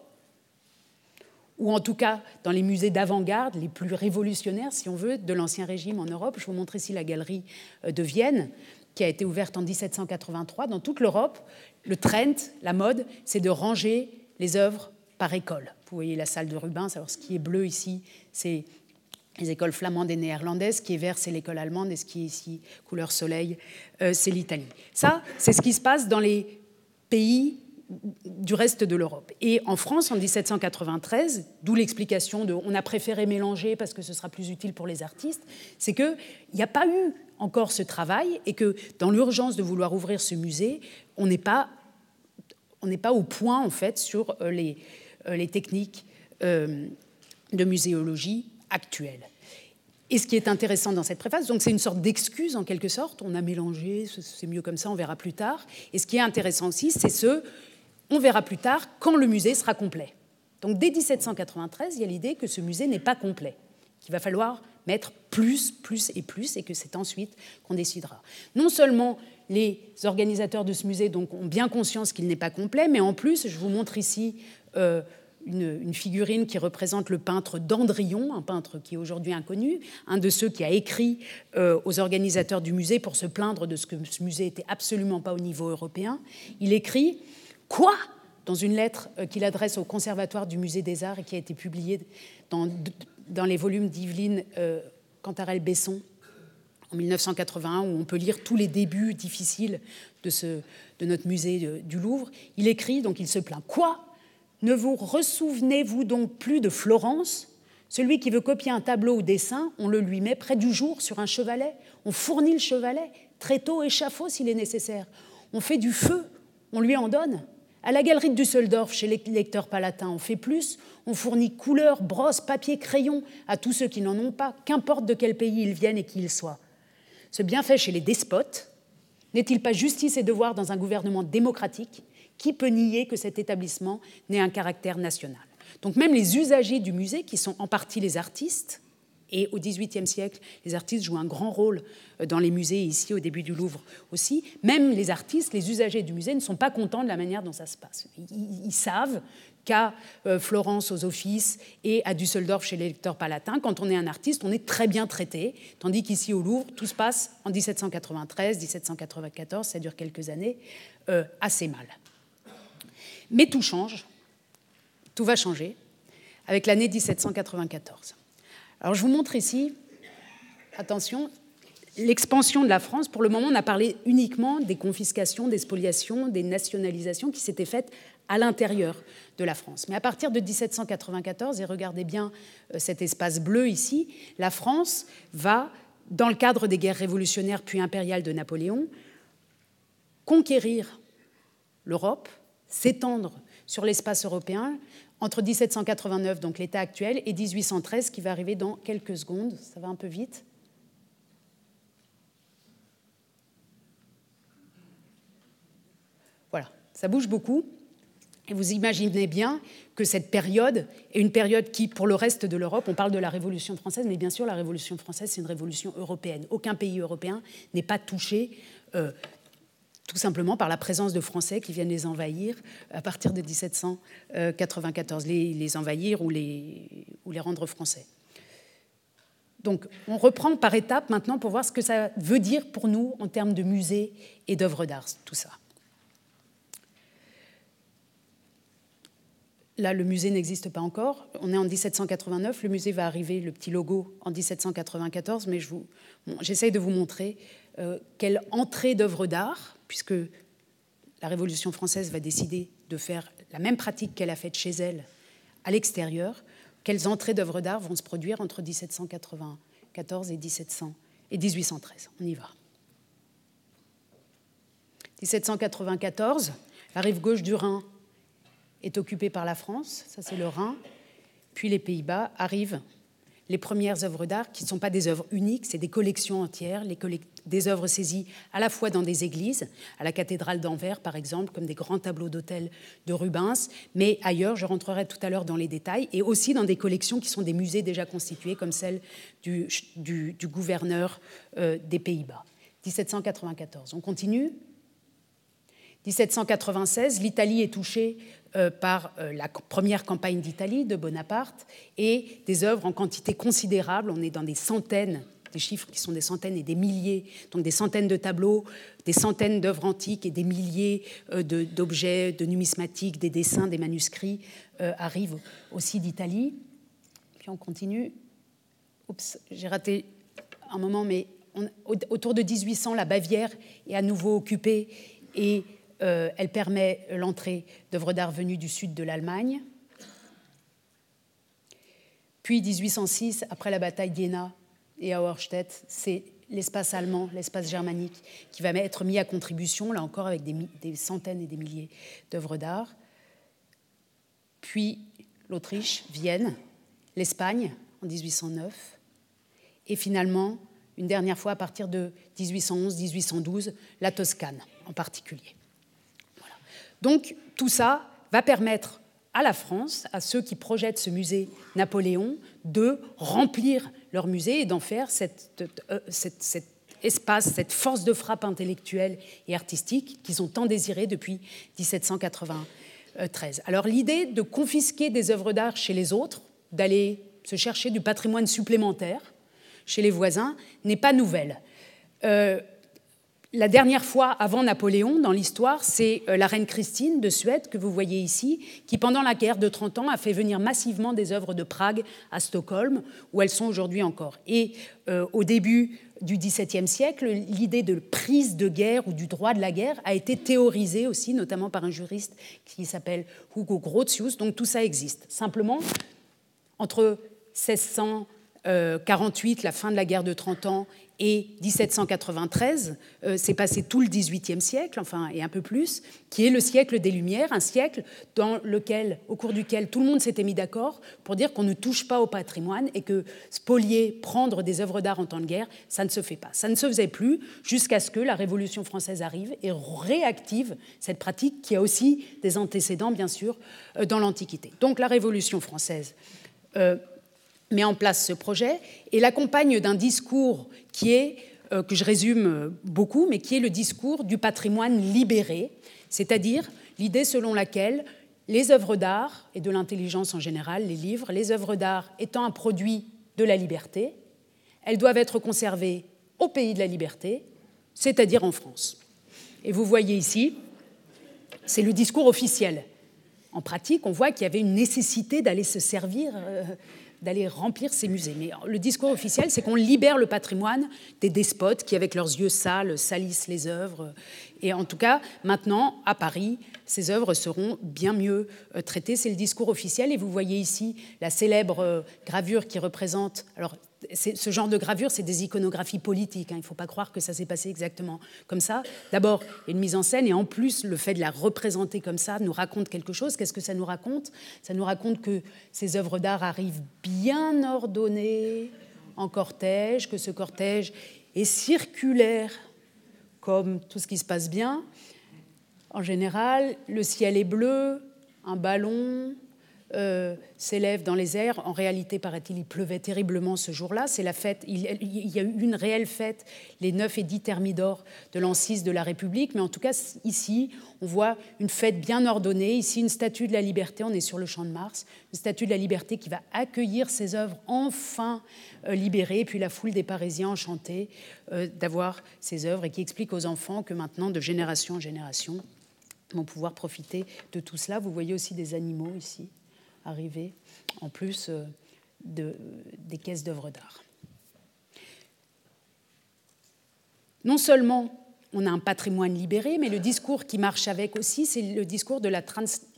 ou en tout cas dans les musées d'avant-garde, les plus révolutionnaires, si on veut, de l'Ancien Régime en Europe. Je vous montre ici la galerie euh, de Vienne, qui a été ouverte en 1783. Dans toute l'Europe, le trend, la mode, c'est de ranger les œuvres par école. Vous voyez la salle de Rubens, alors ce qui est bleu ici, c'est les écoles flamandes et néerlandaises, ce qui est vert, c'est l'école allemande, et ce qui est ici, couleur soleil, euh, c'est l'Italie. Ça, c'est ce qui se passe dans les pays du reste de l'Europe. Et en France, en 1793, d'où l'explication de on a préféré mélanger parce que ce sera plus utile pour les artistes, c'est qu'il n'y a pas eu encore ce travail et que dans l'urgence de vouloir ouvrir ce musée, on n'est pas, pas au point en fait sur euh, euh, les techniques de muséologie actuelle. Et ce qui est intéressant dans cette préface, donc c'est une sorte d'excuse en quelque sorte, on a mélangé, c'est mieux comme ça, on verra plus tard. Et ce qui est intéressant aussi, c'est ce, on verra plus tard quand le musée sera complet. Donc dès 1793, il y a l'idée que ce musée n'est pas complet, qu'il va falloir mettre plus, plus et plus, et que c'est ensuite qu'on décidera. Non seulement les organisateurs de ce musée donc, ont bien conscience qu'il n'est pas complet, mais en plus, je vous montre ici euh, une, figurine qui représente le peintre Dandrion, un peintre qui est aujourd'hui inconnu, un de ceux qui a écrit euh, aux organisateurs du musée pour se plaindre de ce que ce musée était absolument pas au niveau européen. Il écrit Quoi? dans une lettre euh, qu'il adresse au Conservatoire du Musée des Arts et qui a été publiée dans, les volumes d'Yveline euh, Cantarel-Besson en 1981, où on peut lire tous les débuts difficiles de, notre musée du Louvre. Il écrit, donc il se plaint Quoi? Ne vous ressouvenez-vous donc plus de Florence? Celui qui veut copier un tableau ou dessin, on le lui met près du jour sur un chevalet. On fournit le chevalet, très tôt échafaud s'il est nécessaire. On fait du feu, on lui en donne. À la galerie de Düsseldorf, chez les lecteurs palatins, on fait plus. On fournit couleurs, brosses, papier, crayons à tous ceux qui n'en ont pas, qu'importe de quel pays ils viennent et qui ils soient. Ce bienfait chez les despotes n'est-il pas justice et devoir dans un gouvernement démocratique Qui peut nier que cet établissement n'ait un caractère national Donc même les usagers du musée, qui sont en partie les artistes, et au XVIIIe siècle, les artistes jouent un grand rôle euh, dans les musées, ici au début du Louvre aussi. Même les artistes, les usagers du musée ne sont pas contents de la manière dont ça se passe. Ils, savent qu'à euh, Florence aux offices et à Düsseldorf chez les lecteurs palatins, quand on est un artiste, on est très bien traité, tandis qu'ici au Louvre, tout se passe en 1793, 1794, ça dure quelques années, euh, assez mal. Mais tout change, tout va changer avec l'année 1794. Alors je vous montre ici, attention, l'expansion de la France. Pour le moment, on a parlé uniquement des confiscations, des spoliations, des nationalisations qui s'étaient faites à l'intérieur de la France. Mais à partir de 1794, et regardez bien euh, cet espace bleu ici, la France va, dans le cadre des guerres révolutionnaires puis impériales de Napoléon, conquérir l'Europe, s'étendre sur l'espace européen, entre 1789, donc l'état actuel, et 1813, qui va arriver dans quelques secondes. Ça va un peu vite. Voilà, ça bouge beaucoup. Et vous imaginez bien que cette période est une période qui, pour le reste de l'Europe, on parle de la Révolution française, mais bien sûr, la Révolution française, c'est une révolution européenne. Aucun pays européen n'est pas touché euh, tout simplement par la présence de Français qui viennent les envahir à partir de 1794, les, envahir ou les, rendre français. Donc on reprend par étapes maintenant pour voir ce que ça veut dire pour nous en termes de musées et d'œuvres d'art, tout ça. Là, le musée n'existe pas encore. On est en 1789. Le musée va arriver, le petit logo, en 1794. Mais j'essaye de vous montrer euh, quelle entrée d'œuvres d'art puisque la Révolution française va décider de faire la même pratique qu'elle a faite chez elle à l'extérieur, quelles entrées d'œuvres d'art vont se produire entre 1794 et, 1700, et 1813. On y va. 1794, la rive gauche du Rhin est occupée par la France, ça c'est le Rhin, puis les Pays-Bas arrivent les premières œuvres d'art, qui ne sont pas des œuvres uniques, c'est des collections entières, des œuvres saisies à la fois dans des églises, à la cathédrale d'Anvers par exemple, comme des grands tableaux d'autel de Rubens, mais ailleurs, je rentrerai tout à l'heure dans les détails, et aussi dans des collections qui sont des musées déjà constitués, comme celle du, gouverneur euh, des Pays-Bas. 1794. On continue? 1796, l'Italie est touchée par euh, la première campagne d'Italie de Bonaparte et des œuvres en quantité considérable. On est dans des centaines, des chiffres qui sont des centaines et des milliers, donc des centaines de tableaux, des centaines d'œuvres antiques et des milliers euh, d'objets, de, numismatiques, des dessins, des manuscrits arrivent aussi d'Italie. Puis on continue. Oups, j'ai raté un moment, mais autour de 1800, la Bavière est à nouveau occupée et euh, elle permet l'entrée d'œuvres d'art venues du sud de l'Allemagne. Puis 1806, après la bataille d'Iéna et à Auerstedt, c'est l'espace allemand, l'espace germanique qui va être mis à contribution, là encore avec des, des centaines et des milliers d'œuvres d'art. Puis l'Autriche, Vienne, l'Espagne en 1809, et finalement, une dernière fois à partir de 1811-1812, la Toscane en particulier. Donc tout ça va permettre à la France, à ceux qui projettent ce musée Napoléon, de remplir leur musée et d'en faire euh, cet espace, cette force de frappe intellectuelle et artistique qu'ils ont tant désiré depuis 1793. Alors l'idée de confisquer des œuvres d'art chez les autres, d'aller se chercher du patrimoine supplémentaire chez les voisins, n'est pas nouvelle. Euh, la dernière fois avant Napoléon dans l'histoire, c'est euh, la reine Christine de Suède que vous voyez ici, qui pendant la guerre de 30 ans a fait venir massivement des œuvres de Prague à Stockholm, où elles sont aujourd'hui encore. Et euh, au début du XVIIe siècle, l'idée de prise de guerre ou du droit de la guerre a été théorisée aussi, notamment par un juriste qui s'appelle Hugo Grotius. Donc tout ça existe. Simplement, entre 1600 48, la fin de la guerre de 30 ans, et 1793, euh, c'est passé tout le XVIIIe siècle, enfin, et un peu plus, qui est le siècle des Lumières, un siècle dans lequel, au cours duquel tout le monde s'était mis d'accord pour dire qu'on ne touche pas au patrimoine et que spolier, prendre des œuvres d'art en temps de guerre, ça ne se fait pas. Ça ne se faisait plus jusqu'à ce que la Révolution française arrive et réactive cette pratique qui a aussi des antécédents, bien sûr, euh, dans l'Antiquité. Donc la Révolution française. Euh, met en place ce projet et l'accompagne d'un discours qui est, euh, que je résume euh, beaucoup, mais qui est le discours du patrimoine libéré, c'est-à-dire l'idée selon laquelle les œuvres d'art et de l'intelligence en général, les livres, les œuvres d'art étant un produit de la liberté, elles doivent être conservées au pays de la liberté, c'est-à-dire en France. Et vous voyez ici, c'est le discours officiel. En pratique, on voit qu'il y avait une nécessité d'aller se servir euh, d'aller remplir ces musées. Mais le discours officiel, c'est qu'on libère le patrimoine des despotes qui, avec leurs yeux sales, salissent les œuvres. Et en tout cas, maintenant, à Paris, ces œuvres seront bien mieux euh, traitées. C'est le discours officiel. Et vous voyez ici la célèbre euh, gravure qui représente. Alors, ce genre de gravure, c'est des iconographies politiques. Hein. Il ne faut pas croire que ça s'est passé exactement comme ça. D'abord, une mise en scène, et en plus, le fait de la représenter comme ça nous raconte quelque chose. Qu'est-ce que ça nous raconte? Ça nous raconte que ces œuvres d'art arrivent bien ordonnées en cortège, que ce cortège est circulaire, comme tout ce qui se passe bien. En général, le ciel est bleu, un ballon, euh, s'élève dans les airs. En réalité, paraît-il, il pleuvait terriblement ce jour-là. C'est la fête. Il, y a eu une réelle fête les 9 et 10 thermidors de l'an 6 de la République. Mais en tout cas, ici, on voit une fête bien ordonnée. Ici, une statue de la liberté. On est sur le champ de Mars. Une statue de la liberté qui va accueillir ces œuvres enfin euh, libérées. Et puis la foule des Parisiens enchantés euh, d'avoir ces œuvres et qui explique aux enfants que maintenant, de génération en génération, vont pouvoir profiter de tout cela. Vous voyez aussi des animaux ici arriver, en plus euh, de, des caisses d'œuvres d'art. Non seulement on a un patrimoine libéré, mais le discours qui marche avec aussi, c'est le discours de la,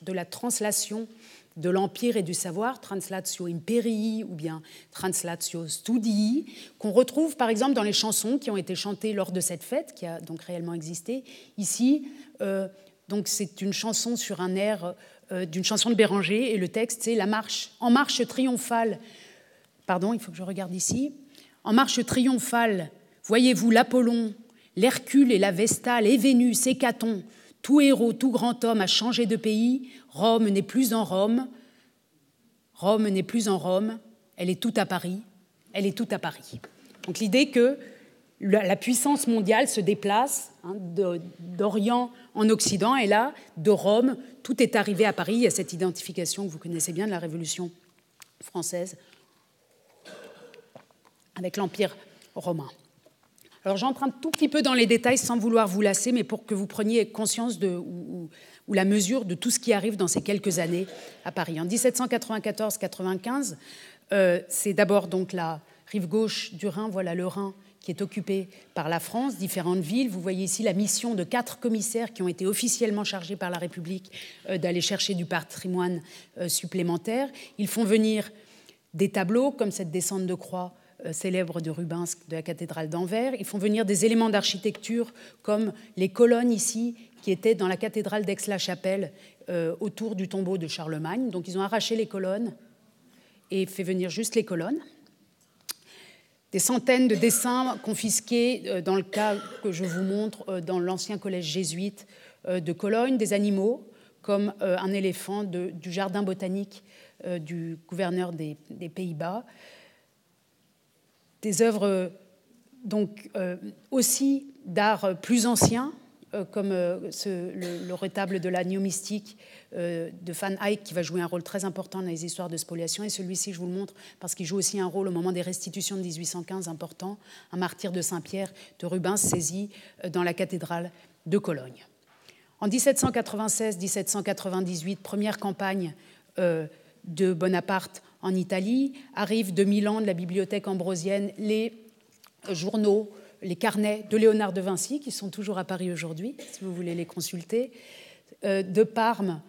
de la translation de l'empire et du savoir, translatio imperii ou bien translatio studii, qu'on retrouve par exemple dans les chansons qui ont été chantées lors de cette fête, qui a donc réellement existé. Ici, euh, c'est une chanson sur un air euh, d'une chanson de Béranger, et le texte, c'est La marche, en marche triomphale. Pardon, il faut que je regarde ici. En marche triomphale, voyez-vous l'Apollon, l'Hercule et la Vestale, et Vénus, et Caton, tout héros, tout grand homme a changé de pays. Rome n'est plus en Rome. Rome n'est plus en Rome. Elle est toute à Paris. Elle est toute à Paris. Donc l'idée que la puissance mondiale se déplace hein, d'Orient en Occident, et là, de Rome, tout est arrivé à Paris. Il y a cette identification que vous connaissez bien de la Révolution française avec l'Empire romain. Alors j'emprunte tout petit peu dans les détails sans vouloir vous lasser, mais pour que vous preniez conscience de, ou, la mesure de tout ce qui arrive dans ces quelques années à Paris. En 1794-95, euh, c'est d'abord donc la rive gauche du Rhin, voilà le Rhin qui est occupée par la France, différentes villes. Vous voyez ici la mission de quatre commissaires qui ont été officiellement chargés par la République euh, d'aller chercher du patrimoine euh, supplémentaire. Ils font venir des tableaux comme cette descente de croix euh, célèbre de Rubens de la cathédrale d'Anvers. Ils font venir des éléments d'architecture comme les colonnes ici qui étaient dans la cathédrale d'Aix-la-Chapelle autour du tombeau de Charlemagne. Donc ils ont arraché les colonnes et fait venir juste les colonnes des centaines de dessins confisqués euh, dans le cas que je vous montre euh, dans l'ancien collège jésuite euh, de Cologne, des animaux comme un éléphant du jardin botanique du gouverneur des, Pays-Bas, des œuvres donc aussi d'art plus ancien comme euh, le, le, retable de la mystique euh, de Van Eyck, qui va jouer un rôle très important dans les histoires de spoliation. Et celui-ci, je vous le montre, parce qu'il joue aussi un rôle au moment des restitutions de 1815 important, un martyr de Saint-Pierre de Rubens saisi dans la cathédrale de Cologne. En 1796-1798, première campagne de Bonaparte en Italie, arrivent de Milan, de la bibliothèque ambrosienne, les journaux les carnets de Léonard de Vinci, qui sont toujours à Paris aujourd'hui, si vous voulez les consulter, euh, de Parme,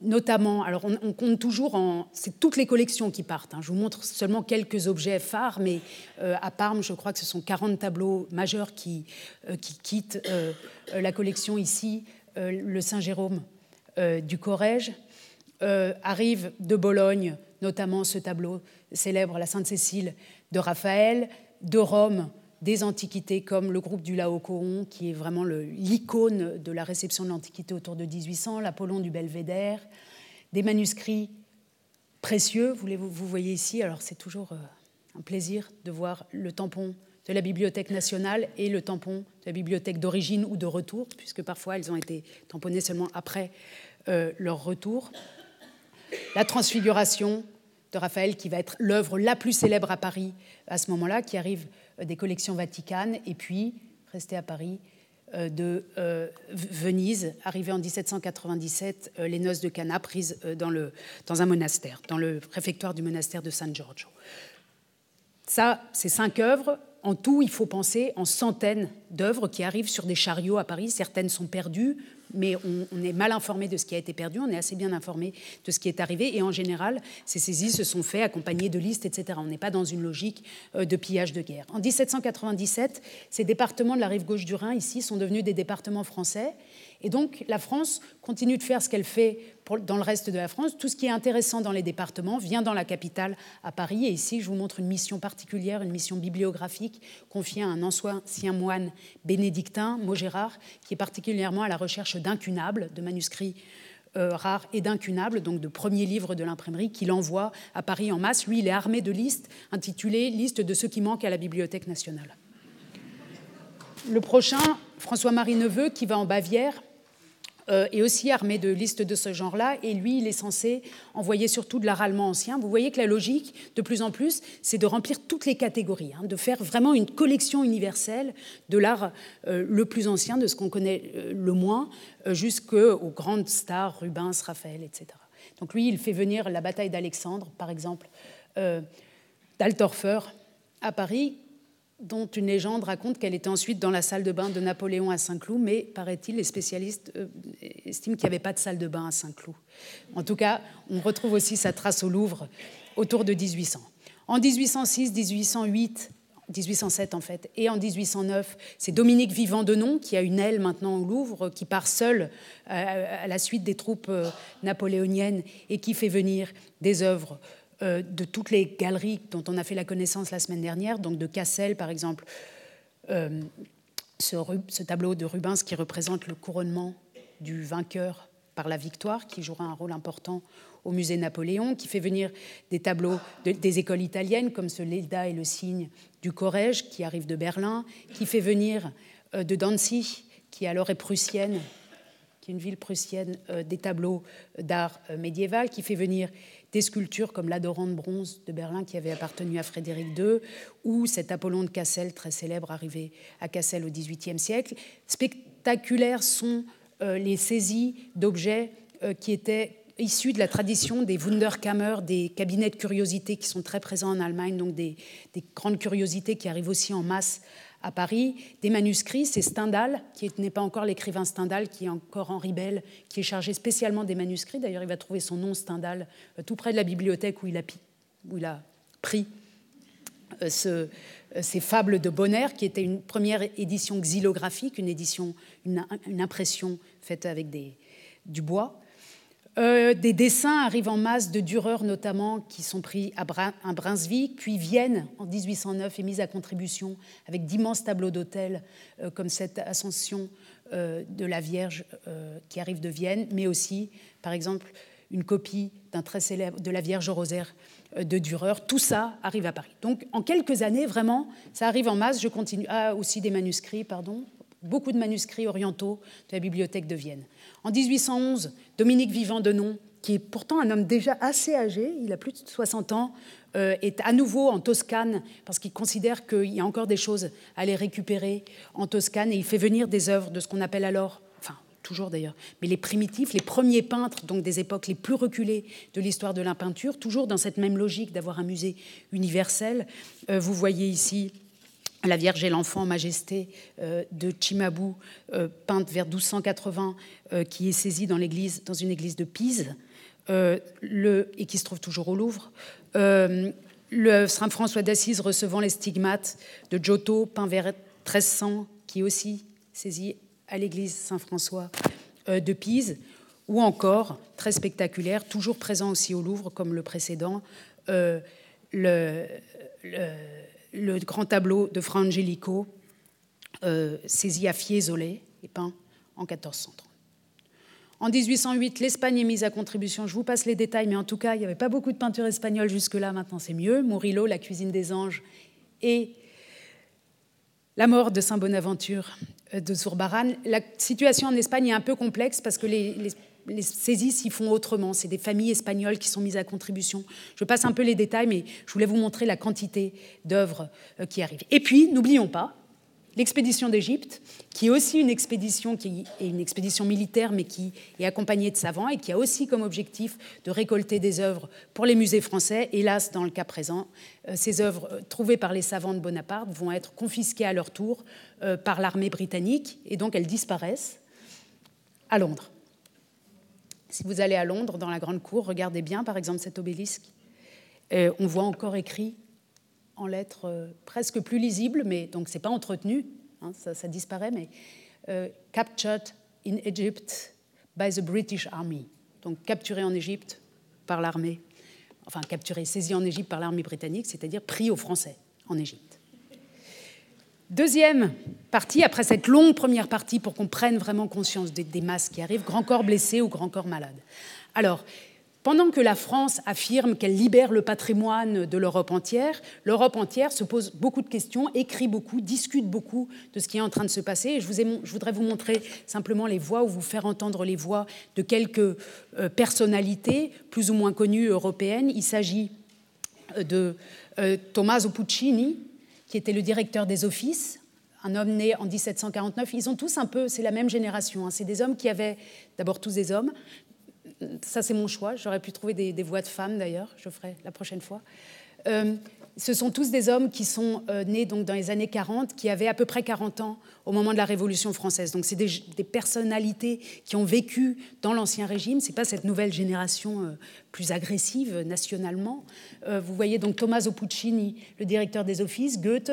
notamment, alors on, compte toujours en, c'est toutes les collections qui partent. Hein. Je vous montre seulement quelques objets phares, mais euh, à Parme, je crois que ce sont 40 tableaux majeurs qui, euh, qui quittent la collection ici. le Saint-Jérôme du Corrège arrive de Bologne, notamment ce tableau célèbre, la Sainte-Cécile de Raphaël, de Rome, des antiquités comme le groupe du Laocoon, qui est vraiment l'icône de la réception de l'Antiquité autour de 1800, l'Apollon du Belvédère, des manuscrits précieux, vous, vous voyez ici, alors c'est toujours euh, un plaisir de voir le tampon de la Bibliothèque nationale et le tampon de la bibliothèque d'origine ou de retour, puisque parfois elles ont été tamponnées seulement après euh, leur retour. La transfiguration de Raphaël, qui va être l'œuvre la plus célèbre à Paris à ce moment-là, qui arrive euh, des collections vaticanes, et puis, resté à Paris, euh, de euh, Venise, arrivé en 1797, les noces de Cana prises dans, le, dans un monastère, dans le réfectoire du monastère de San Giorgio. Ça, c'est cinq œuvres. En tout, il faut penser en centaines d'œuvres qui arrivent sur des chariots à Paris. Certaines sont perdues, mais on, est mal informé de ce qui a été perdu, on est assez bien informé de ce qui est arrivé, et en général, ces saisies se sont faites accompagnées de listes, etc. On n'est pas dans une logique euh, de pillage de guerre. En 1797, ces départements de la rive gauche du Rhin, ici, sont devenus des départements français, et donc la France continue de faire ce qu'elle fait dans le reste de la France. Tout ce qui est intéressant dans les départements vient dans la capitale, à Paris. Et ici, je vous montre une mission particulière, une mission bibliographique confiée à un ancien moine bénédictin, Maugérard, qui est particulièrement à la recherche d'incunables, de manuscrits euh, rares et d'incunables, donc de premiers livres de l'imprimerie, qu'il envoie à Paris en masse. Lui, il est armé de listes intitulées Liste de ceux qui manquent à la Bibliothèque nationale. Le prochain, François-Marie Neveu, qui va en Bavière, est aussi armé de listes de ce genre-là, et lui, il est censé envoyer surtout de l'art allemand ancien. Vous voyez que la logique, de plus en plus, c'est de remplir toutes les catégories, hein, de faire vraiment une collection universelle de l'art euh, le plus ancien, de ce qu'on connaît euh, le moins, jusqu'aux grandes stars, Rubens, Raphaël, etc. Donc lui, il fait venir la bataille d'Alexandre, par exemple, d'Altorfer à Paris, dont une légende raconte qu'elle était ensuite dans la salle de bain de Napoléon à Saint-Cloud, mais paraît-il, les spécialistes euh, estiment qu'il n'y avait pas de salle de bain à Saint-Cloud. En tout cas, on retrouve aussi sa trace au Louvre autour de 1800. En 1806, 1808, 1807 en fait, et en 1809, c'est Dominique Vivant Denon qui a une aile maintenant au Louvre, qui part seul euh, à la suite des troupes euh, napoléoniennes et qui fait venir des œuvres euh, de toutes les galeries dont on a fait la connaissance la semaine dernière, donc de Cassel par exemple, euh, ce, tableau de Rubens qui représente le couronnement du vainqueur par la victoire, qui jouera un rôle important au musée Napoléon, qui fait venir des tableaux des écoles italiennes comme ce Leda et le cygne du Corrège, qui arrive de Berlin, qui fait venir euh, de Danzig, qui alors est prussienne, qui est une ville prussienne, des tableaux d'art médiéval, qui fait venir des sculptures comme l'Adorant de bronze de Berlin qui avait appartenu à Frédéric II, ou cet Apollon de Cassel, très célèbre, arrivé à Cassel au XVIIIe siècle. Spectaculaires sont euh, les saisies d'objets euh, qui étaient issus de la tradition des Wunderkammer, des cabinets de curiosités qui sont très présents en Allemagne, donc des, des grandes curiosités qui arrivent aussi en masse à Paris, des manuscrits. C'est Stendhal, qui n'est pas encore l'écrivain Stendhal, qui est encore Henri Bell, qui est chargé spécialement des manuscrits. D'ailleurs, il va trouver son nom Stendhal euh, tout près de la bibliothèque où il a, pris euh, euh, ces fables de Bonner, qui était une première édition xylographique, une édition, une, impression faite avec du bois. Euh, des dessins arrivent en masse de Dürer notamment, qui sont pris à, Brunswick, puis Vienne en 1809 est mise à contribution avec d'immenses tableaux d'autel euh, comme cette Ascension euh, de la Vierge qui arrive de Vienne, mais aussi, par exemple, une copie d'un très célèbre de la Vierge au rosaire de Dürer. Tout ça arrive à Paris. Donc en quelques années, vraiment, ça arrive en masse. Je continue. Ah, aussi des manuscrits, pardon beaucoup de manuscrits orientaux de la bibliothèque de Vienne. En 1811, Dominique Vivant Denon, qui est pourtant un homme déjà assez âgé, il a plus de 60 ans, euh, est à nouveau en Toscane parce qu'il considère qu'il y a encore des choses à aller récupérer en Toscane et il fait venir des œuvres de ce qu'on appelle alors, toujours d'ailleurs, mais les primitifs, les premiers peintres, donc des époques les plus reculées de l'histoire de la peinture, toujours dans cette même logique d'avoir un musée universel. Euh, vous voyez ici la Vierge et l'Enfant Majesté euh, de Chimabou, euh, peinte vers 1280, euh, qui est saisie dans, une église de Pise. le, et qui se trouve toujours au Louvre. le Saint François d'Assise recevant les stigmates de Giotto, peint vers 1300, qui aussi saisi à l'église Saint-François de Pise, ou encore, très spectaculaire, toujours présent aussi au Louvre comme le précédent, le, grand tableau de Fra Angelico, saisi à Fiesole et peint en 1430. En 1808, l'Espagne est mise à contribution. Je vous passe les détails, mais en tout cas, il n'y avait pas beaucoup de peinture espagnole jusque-là. Maintenant, c'est mieux. Murillo, La cuisine des anges et la mort de Saint Bonaventure euh, de Zurbaran. La situation en Espagne est un peu complexe parce que les, saisies s'y font autrement. C'est des familles espagnoles qui sont mises à contribution. Je passe un peu les détails, mais je voulais vous montrer la quantité d'œuvres euh, qui arrivent. Et puis, n'oublions pas, l'expédition d'Égypte, qui est aussi une expédition qui est une expédition militaire, mais qui est accompagnée de savants et qui a aussi comme objectif de récolter des œuvres pour les musées français. Hélas, dans le cas présent, euh, ces œuvres euh, trouvées par les savants de Bonaparte vont être confisquées à leur tour par l'armée britannique et donc elles disparaissent à Londres. Si vous allez à Londres, dans la grande cour, regardez bien par exemple cet obélisque. on voit encore écrit en lettres euh, presque plus lisibles, mais donc c'est pas entretenu, hein, ça, disparaît, mais euh, captured in Egypt by the British Army, donc capturé en Égypte par l'armée, enfin capturé, saisi en Égypte par l'armée britannique, c'est-à-dire pris aux Français en Égypte. Deuxième partie, après cette longue première partie pour qu'on prenne vraiment conscience des, masses qui arrivent, grand corps blessé ou grand corps malade. Alors, pendant que la France affirme qu'elle libère le patrimoine de l'Europe entière, l'Europe entière se pose beaucoup de questions, écrit beaucoup, discute beaucoup de ce qui est en train de se passer. Je, voudrais vous montrer simplement les voix ou vous faire entendre les voix de quelques euh, personnalités plus ou moins connues européennes. Il s'agit euh, de euh, Tommaso Puccini, qui était le directeur des offices, un homme né en 1749. Ils ont tous un peu, c'est la même génération. Hein. C'est des hommes qui avaient, d'abord tous des hommes, ça c'est mon choix. J'aurais pu trouver des, voix de femmes d'ailleurs, je ferai la prochaine fois. Euh, ce sont tous des hommes qui sont euh, nés donc dans les années 40, qui avaient à peu près 40 ans au moment de la Révolution française. Donc c'est des, personnalités qui ont vécu dans l'Ancien Régime. C'est pas cette nouvelle génération euh, plus agressive nationalement. vous voyez donc Tommaso Puccini, le directeur des offices, Goethe,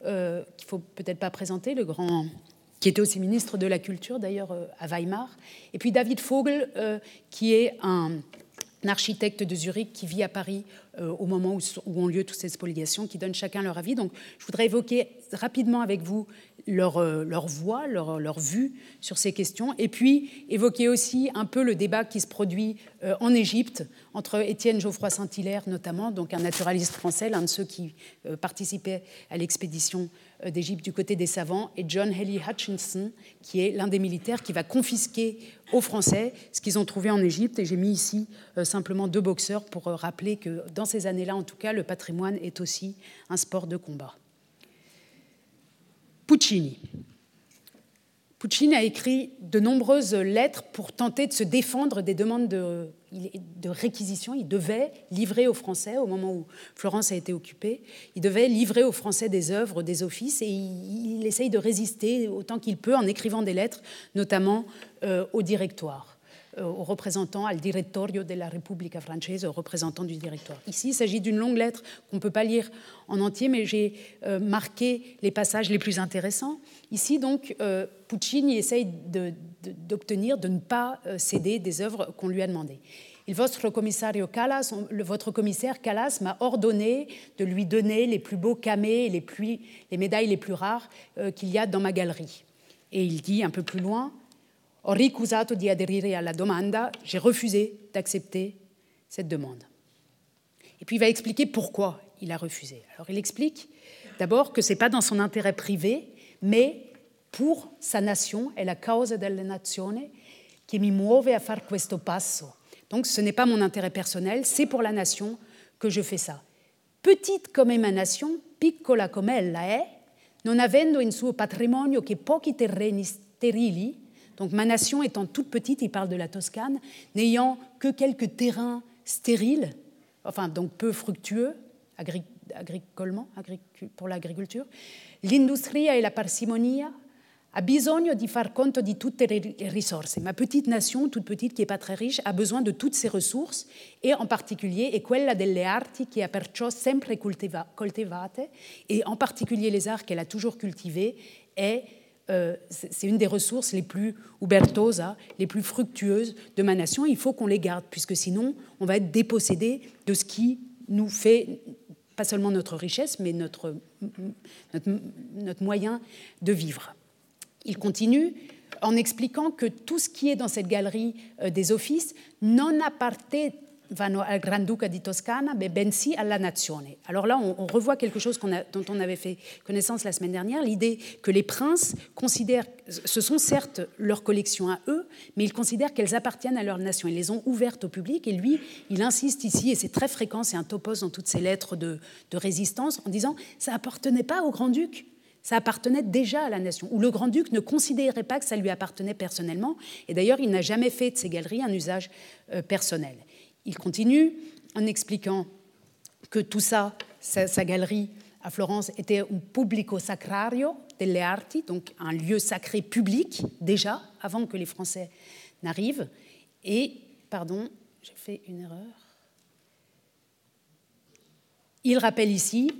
qu'il faut peut-être pas présenter, le grand qui était aussi ministre de la Culture d'ailleurs euh, à Weimar, et puis David Vogel, euh, qui est un, architecte de Zurich qui vit à Paris euh, au moment où, ont lieu toutes ces spoliations, qui donnent chacun leur avis. Donc je voudrais évoquer rapidement avec vous leur, leur voix, leur, vue sur ces questions, et puis évoquer aussi un peu le débat qui se produit en Égypte entre Étienne Geoffroy Saint-Hilaire notamment, donc un naturaliste français, l'un de ceux qui participait à l'expédition euh, d'Égypte du côté des savants, et John Haley Hutchinson, qui est l'un des militaires qui va confisquer aux Français ce qu'ils ont trouvé en Égypte. Et j'ai mis ici euh, simplement deux boxeurs pour euh, rappeler que dans ces années-là, en tout cas, le patrimoine est aussi un sport de combat. Puccini. Puccini a écrit de nombreuses lettres pour tenter de se défendre des demandes de, réquisition. Il devait livrer aux Français, au moment où Florence a été occupée, il devait livrer aux Français des œuvres, des offices, et il, essaye de résister autant qu'il peut en écrivant des lettres, notamment euh, au directoire. Euh, au représentant, al direttorio la Repubblica Francese, au représentant du directoire. Ici, il s'agit d'une longue lettre qu'on ne peut pas lire en entier, mais j'ai euh, marqué les passages les plus intéressants. Ici, donc, euh, Puccini essaye d'obtenir de, ne pas céder des œuvres qu'on lui a demandées. Il votre commissario Callas, votre commissaire Callas m'a ordonné de lui donner les plus beaux camés et les, les médailles les plus rares qu'il y a dans ma galerie. Et il dit un peu plus loin, ho ricusato di aderire alla domanda, j'ai refusé d'accepter cette demande. Et puis il va expliquer pourquoi il a refusé. Alors il explique d'abord que ce n'est pas dans son intérêt privé, mais pour sa nation, è la causa della nazione che mi muove a fare questo passo. Donc ce n'est pas mon intérêt personnel, c'est pour la nation que je fais ça. Petite come ma nation, piccola come ella è, non avendo in suo patrimonio che pochi terreni sterili, donc ma nation étant toute petite, il parle de la Toscane, n'ayant que quelques terrains stériles, enfin donc peu fructueux agricolement pour l'agriculture, l'industria et la parsimonia a bisogno di far conto di tutte le risorse. Ma petite nation, toute petite, qui n'est pas très riche, a besoin de toutes ces ressources, et en particulier è quella delle arti che ha perciò sempre coltivate, et en particulier les arts qu'elle a toujours cultivés, est euh, c'est une des ressources les plus ubertosa, les plus fructueuses de ma nation. Il faut qu'on les garde, puisque sinon, on va être dépossédé de ce qui nous fait pas seulement notre richesse, mais notre, notre, moyen de vivre. Il continue en expliquant que tout ce qui est dans cette galerie euh, des offices non vanno al Granduca di Toscana, bensì alla nazione. Alors là, on, revoit quelque chose dont on avait fait connaissance la semaine dernière, l'idée que les princes considèrent, ce sont certes leurs collections à eux, mais ils considèrent qu'elles appartiennent à leur nation. Ils les ont ouvertes au public, et lui, il insiste ici, et c'est très fréquent, c'est un topos dans toutes ces lettres de, de résistance, en disant ça appartenait pas au grand-duc, ça appartenait déjà à la nation, où le grand-duc ne considérait pas que ça lui appartenait personnellement, et d'ailleurs il n'a jamais fait de ces galeries un usage euh, personnel. Il continue en expliquant que tout ça, sa, galerie à Florence était un publico sacrario delle arti, donc un lieu sacré public déjà, avant que les Français n'arrivent. Et, pardon, j'ai fait une erreur. Il rappelle ici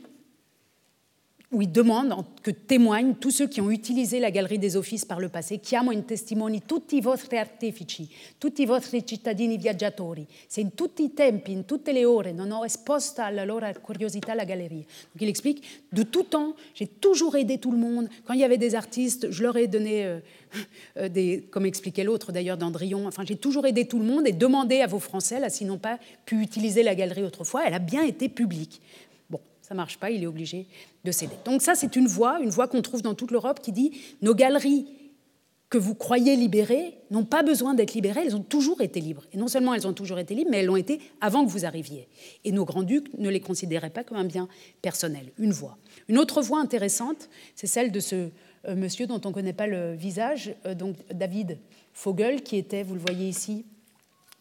où il demande que témoignent tous ceux qui ont utilisé la galerie des offices par le passé. Chiamo in testimoni tutti vostri artefici, tutti vostri cittadini viaggiatori. Se in tutti i tempi, in tutte le ore, non ho esposta alla loro curiosità la galerie. Donc il explique, de tout temps, j'ai toujours aidé tout le monde. Quand il y avait des artistes, je leur ai donné euh, euh, des, comme expliquait l'autre d'ailleurs d'Andrion, enfin j'ai toujours aidé tout le monde et demandé à vos Français, là, s'ils pas pu utiliser la galerie autrefois, elle a bien été publique ça marche pas, il est obligé de céder. Donc ça, c'est une voix, une voix qu'on trouve dans toute l'Europe qui dit nos galeries que vous croyez libérées n'ont pas besoin d'être libérées, elles ont toujours été libres. Et non seulement elles ont toujours été libres, mais elles l'ont été avant que vous arriviez. Et nos grands-ducs ne les considéraient pas comme un bien personnel. Une voix. Une autre voix intéressante, c'est celle de ce euh, monsieur dont on ne connaît pas le visage, euh, donc David Fogel, qui était, vous le voyez ici,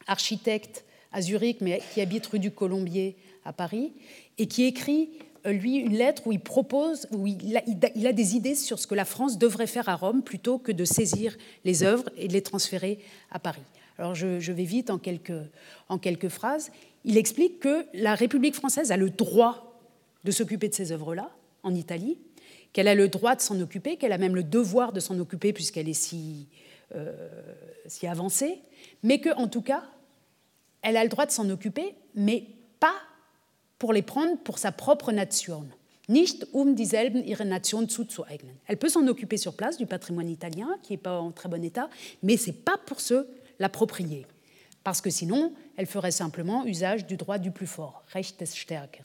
architecte à Zurich, mais qui habite rue du Colombier à Paris, et qui écrit, euh, lui, une lettre où il propose, où il a, des idées sur ce que la France devrait faire à Rome plutôt que de saisir les œuvres et de les transférer à Paris. Alors je, vais vite en quelques, en quelques phrases. Il explique que la République française a le droit de s'occuper de ces œuvres-là en Italie, qu'elle a le droit de s'en occuper, qu'elle a même le devoir de s'en occuper puisqu'elle est si, euh, si avancée, mais qu'en tout cas, elle a le droit de s'en occuper, mais pour les prendre pour sa propre nation. Nicht um dieselben ihre Nation zuzueignen. Elle peut s'en occuper sur place du patrimoine italien, qui n'est pas en très bon état, mais ce n'est pas pour se l'approprier. Parce que sinon, elle ferait simplement usage du droit du plus fort, Recht des Stärkeren.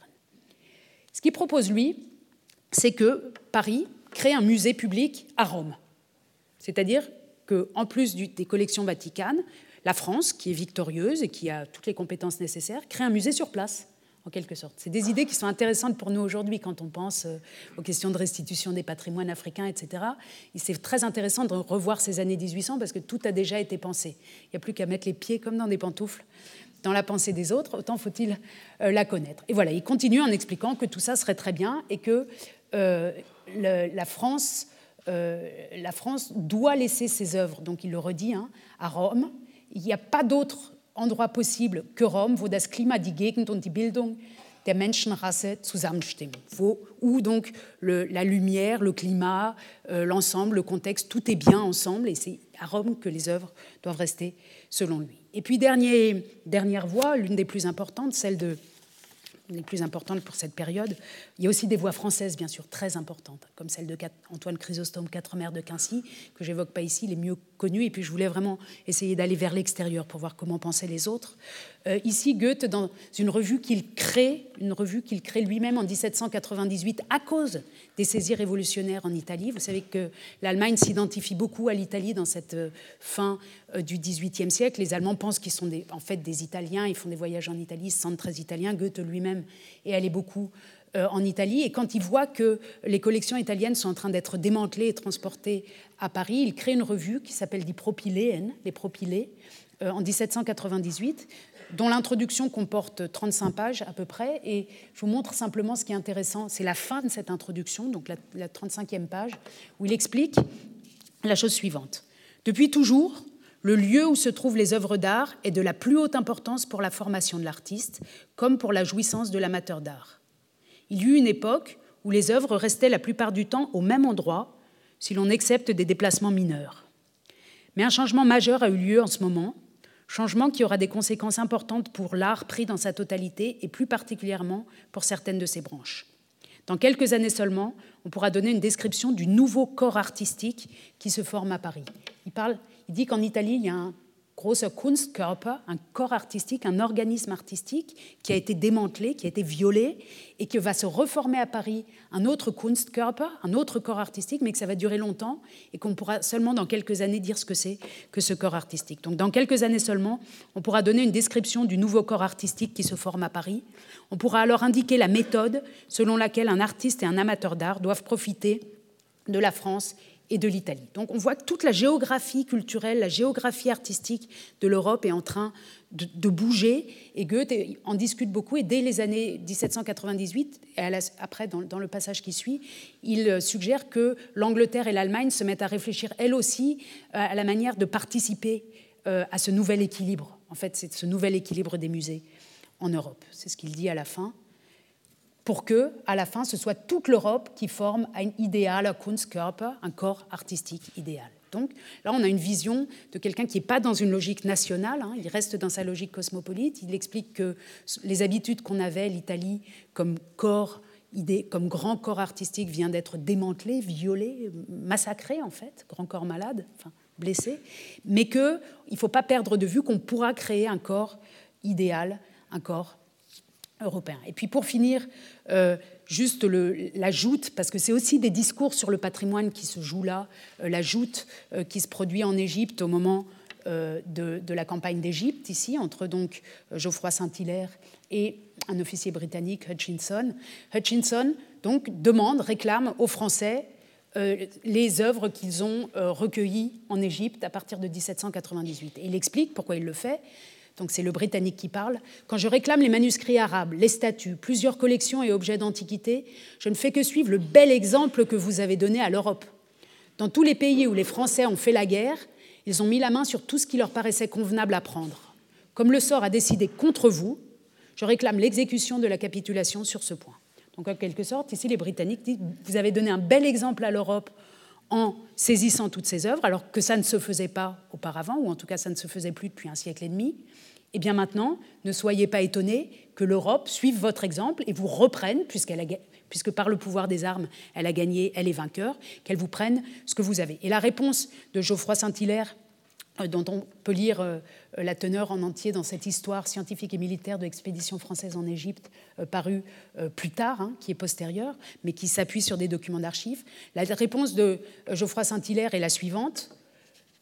Ce qu'il propose, lui, c'est que Paris crée un musée public à Rome. C'est-à-dire qu'en plus des collections vaticanes, la France, qui est victorieuse et qui a toutes les compétences nécessaires, crée un musée sur place en quelque sorte. C'est des idées qui sont intéressantes pour nous aujourd'hui quand on pense euh, aux questions de restitution des patrimoines africains, etc. Et c'est très intéressant de revoir ces années 1800 parce que tout a déjà été pensé. Il n'y a plus qu'à mettre les pieds comme dans des pantoufles dans la pensée des autres, autant faut-il euh, la connaître. Et voilà, il continue en expliquant que tout ça serait très bien et que euh, la France... La France doit laisser ses œuvres, donc il le redit, hein, à Rome. Il n'y a pas d'autre endroit possible que Rome, wo das Klima, die Gegend und die Bildung der Menschenrasse zusammenstimmen, wo, où donc le, la lumière, le climat, euh, l'ensemble, le contexte, tout est bien ensemble, et c'est à Rome que les œuvres doivent rester selon lui. Et puis dernier, dernière voie, l'une des plus importantes, celle de les plus importantes pour cette période. Il y a aussi des voix françaises, bien sûr, très importantes, comme celle de Antoine Chrysostome, Quatre mères de Quincy, que j'évoque pas ici, les mieux connues. Et puis je voulais vraiment essayer d'aller vers l'extérieur pour voir comment pensaient les autres. Euh, ici, Goethe, dans une revue qu'il crée, une revue qu'il crée lui-même en 1798 à cause des saisies révolutionnaires en Italie. Vous savez que l'Allemagne s'identifie beaucoup à l'Italie dans cette euh, fin euh, du XVIIIe siècle. Les Allemands pensent qu'ils sont en fait des Italiens, ils font des voyages en Italie, ils se sentent très italiens. Goethe lui-même est allé beaucoup en Italie. Et quand il voit que les collections italiennes sont en train d'être démantelées et transportées à Paris, il crée une revue qui s'appelle Die Propileen, les Propylées, en 1798, dont l'introduction comporte 35 pages à peu près. Et je vous montre simplement ce qui est intéressant. C'est la fin de cette introduction, donc la, la 35e page, où il explique la chose suivante. Depuis toujours, le lieu où se trouvent les œuvres d'art est de la plus haute importance pour la formation de l'artiste, comme pour la jouissance de l'amateur d'art. Il y eut une époque où les œuvres restaient la plupart du temps au même endroit, si l'on accepte des déplacements mineurs. Mais un changement majeur a eu lieu en ce moment, changement qui aura des conséquences importantes pour l'art pris dans sa totalité et plus particulièrement pour certaines de ses branches. Dans quelques années seulement, on pourra donner une description du nouveau corps artistique qui se forme à Paris. Il parle il dit qu'en Italie, il y a un großer Kunstkörper, un corps artistique, un organisme artistique qui a été démantelé, qui a été violé, et que va se reformer à Paris un autre Kunstkörper, un autre corps artistique, mais que ça va durer longtemps, et qu'on pourra seulement dans quelques années dire ce que c'est que ce corps artistique. Donc dans quelques années seulement, on pourra donner une description du nouveau corps artistique qui se forme à Paris. On pourra alors indiquer la méthode selon laquelle un artiste et un amateur d'art doivent profiter de la France et de l'Italie. Donc on voit que toute la géographie culturelle, la géographie artistique de l'Europe est en train de, bouger, et Goethe en discute beaucoup, et dès les années 1798, et après dans, le passage qui suit, il suggère que l'Angleterre et l'Allemagne se mettent à réfléchir elles aussi euh, à la manière de participer euh, à ce nouvel équilibre. En fait, c'est ce nouvel équilibre des musées en Europe. C'est ce qu'il dit à la fin pour que, à la fin, ce soit toute l'Europe qui forme un idéal, un Kunstkörper, un corps artistique idéal. Donc là, on a une vision de quelqu'un qui n'est pas dans une logique nationale, hein, il reste dans sa logique cosmopolite. Il explique que les habitudes qu'on avait, l'Italie, comme corps, idée, comme grand corps artistique, vient d'être démantelé, violé, massacré en fait, grand corps malade, enfin blessé, mais qu'il ne faut pas perdre de vue qu'on pourra créer un corps idéal, un corps Et puis pour finir, euh, juste la joute, parce que c'est aussi des discours sur le patrimoine qui se jouent là, euh, la joute euh, qui se produit en Égypte au moment de, la campagne d'Égypte, ici, entre donc Geoffroy Saint-Hilaire et un officier britannique, Hutchinson. Hutchinson donc demande, réclame aux Français les œuvres qu'ils ont recueillies en Égypte à partir de 1798. Et il explique pourquoi il le fait donc c'est le Britannique qui parle, quand je réclame les manuscrits arabes, les statues, plusieurs collections et objets d'antiquité, je ne fais que suivre le bel exemple que vous avez donné à l'Europe. Dans tous les pays où les Français ont fait la guerre, ils ont mis la main sur tout ce qui leur paraissait convenable à prendre. Comme le sort a décidé contre vous, je réclame l'exécution de la capitulation sur ce point. Donc en quelque sorte, ici les Britanniques disent, vous avez donné un bel exemple à l'Europe en saisissant toutes ces œuvres, alors que ça ne se faisait pas auparavant, ou en tout cas ça ne se faisait plus depuis un siècle et demi. Eh bien maintenant, ne soyez pas étonnés que l'Europe suive votre exemple et vous reprenne, puisque par le pouvoir des armes, elle a gagné, elle est vainqueur, qu'elle vous prenne ce que vous avez. Et la réponse de Geoffroy Saint-Hilaire dont on peut lire euh, la teneur en entier dans cette histoire scientifique et militaire de l'expédition française en Égypte, euh, parue plus tard, hein, qui est postérieure, mais qui s'appuie sur des documents d'archives. La réponse de Geoffroy Saint-Hilaire est la suivante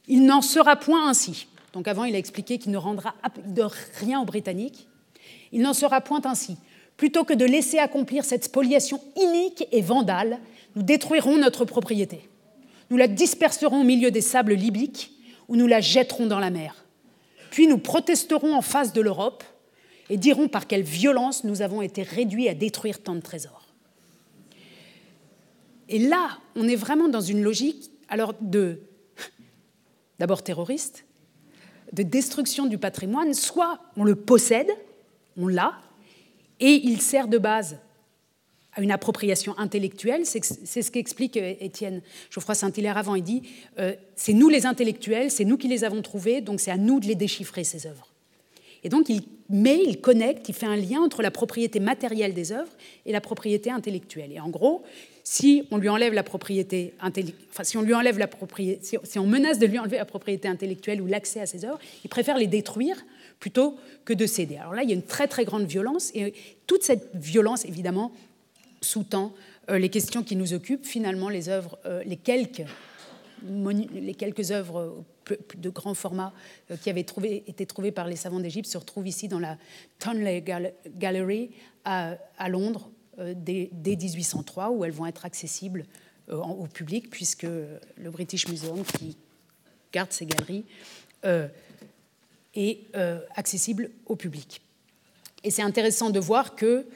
Il n'en sera point ainsi. Donc avant, il a expliqué qu'il ne rendra de rien aux Britanniques. Il n'en sera point ainsi. Plutôt que de laisser accomplir cette spoliation inique et vandale, nous détruirons notre propriété. Nous la disperserons au milieu des sables libyques ou nous la jetterons dans la mer. Puis nous protesterons en face de l'Europe et dirons par quelle violence nous avons été réduits à détruire tant de trésors. Et là, on est vraiment dans une logique alors de d'abord terroriste, de destruction du patrimoine, soit on le possède, on l'a, et il sert de base à une appropriation intellectuelle. C'est ce qu'explique euh, Étienne Geoffroy Saint-Hilaire avant. Il dit euh, c'est nous les intellectuels, c'est nous qui les avons trouvés, donc c'est à nous de les déchiffrer, ces œuvres. Et donc il met, il connecte, il fait un lien entre la propriété matérielle des œuvres et la propriété intellectuelle. Et en gros, si on lui enlève la propriété enfin si on lui enlève la propriété, si on menace de lui enlever la propriété intellectuelle ou l'accès à ses œuvres, il préfère les détruire plutôt que de céder. Alors là, il y a une très très grande violence et toute cette violence, évidemment, sous-tend euh, les questions qui nous occupent, finalement les œuvres, euh, les quelques les quelques œuvres de grand format euh, qui avaient été trouvées par les savants d'Égypte se retrouvent ici dans la Tonley Gallery à, Londres dès, 1803, où elles vont être accessibles au public, puisque le British Museum, qui garde ces galeries, est accessible au public. Et c'est intéressant de voir que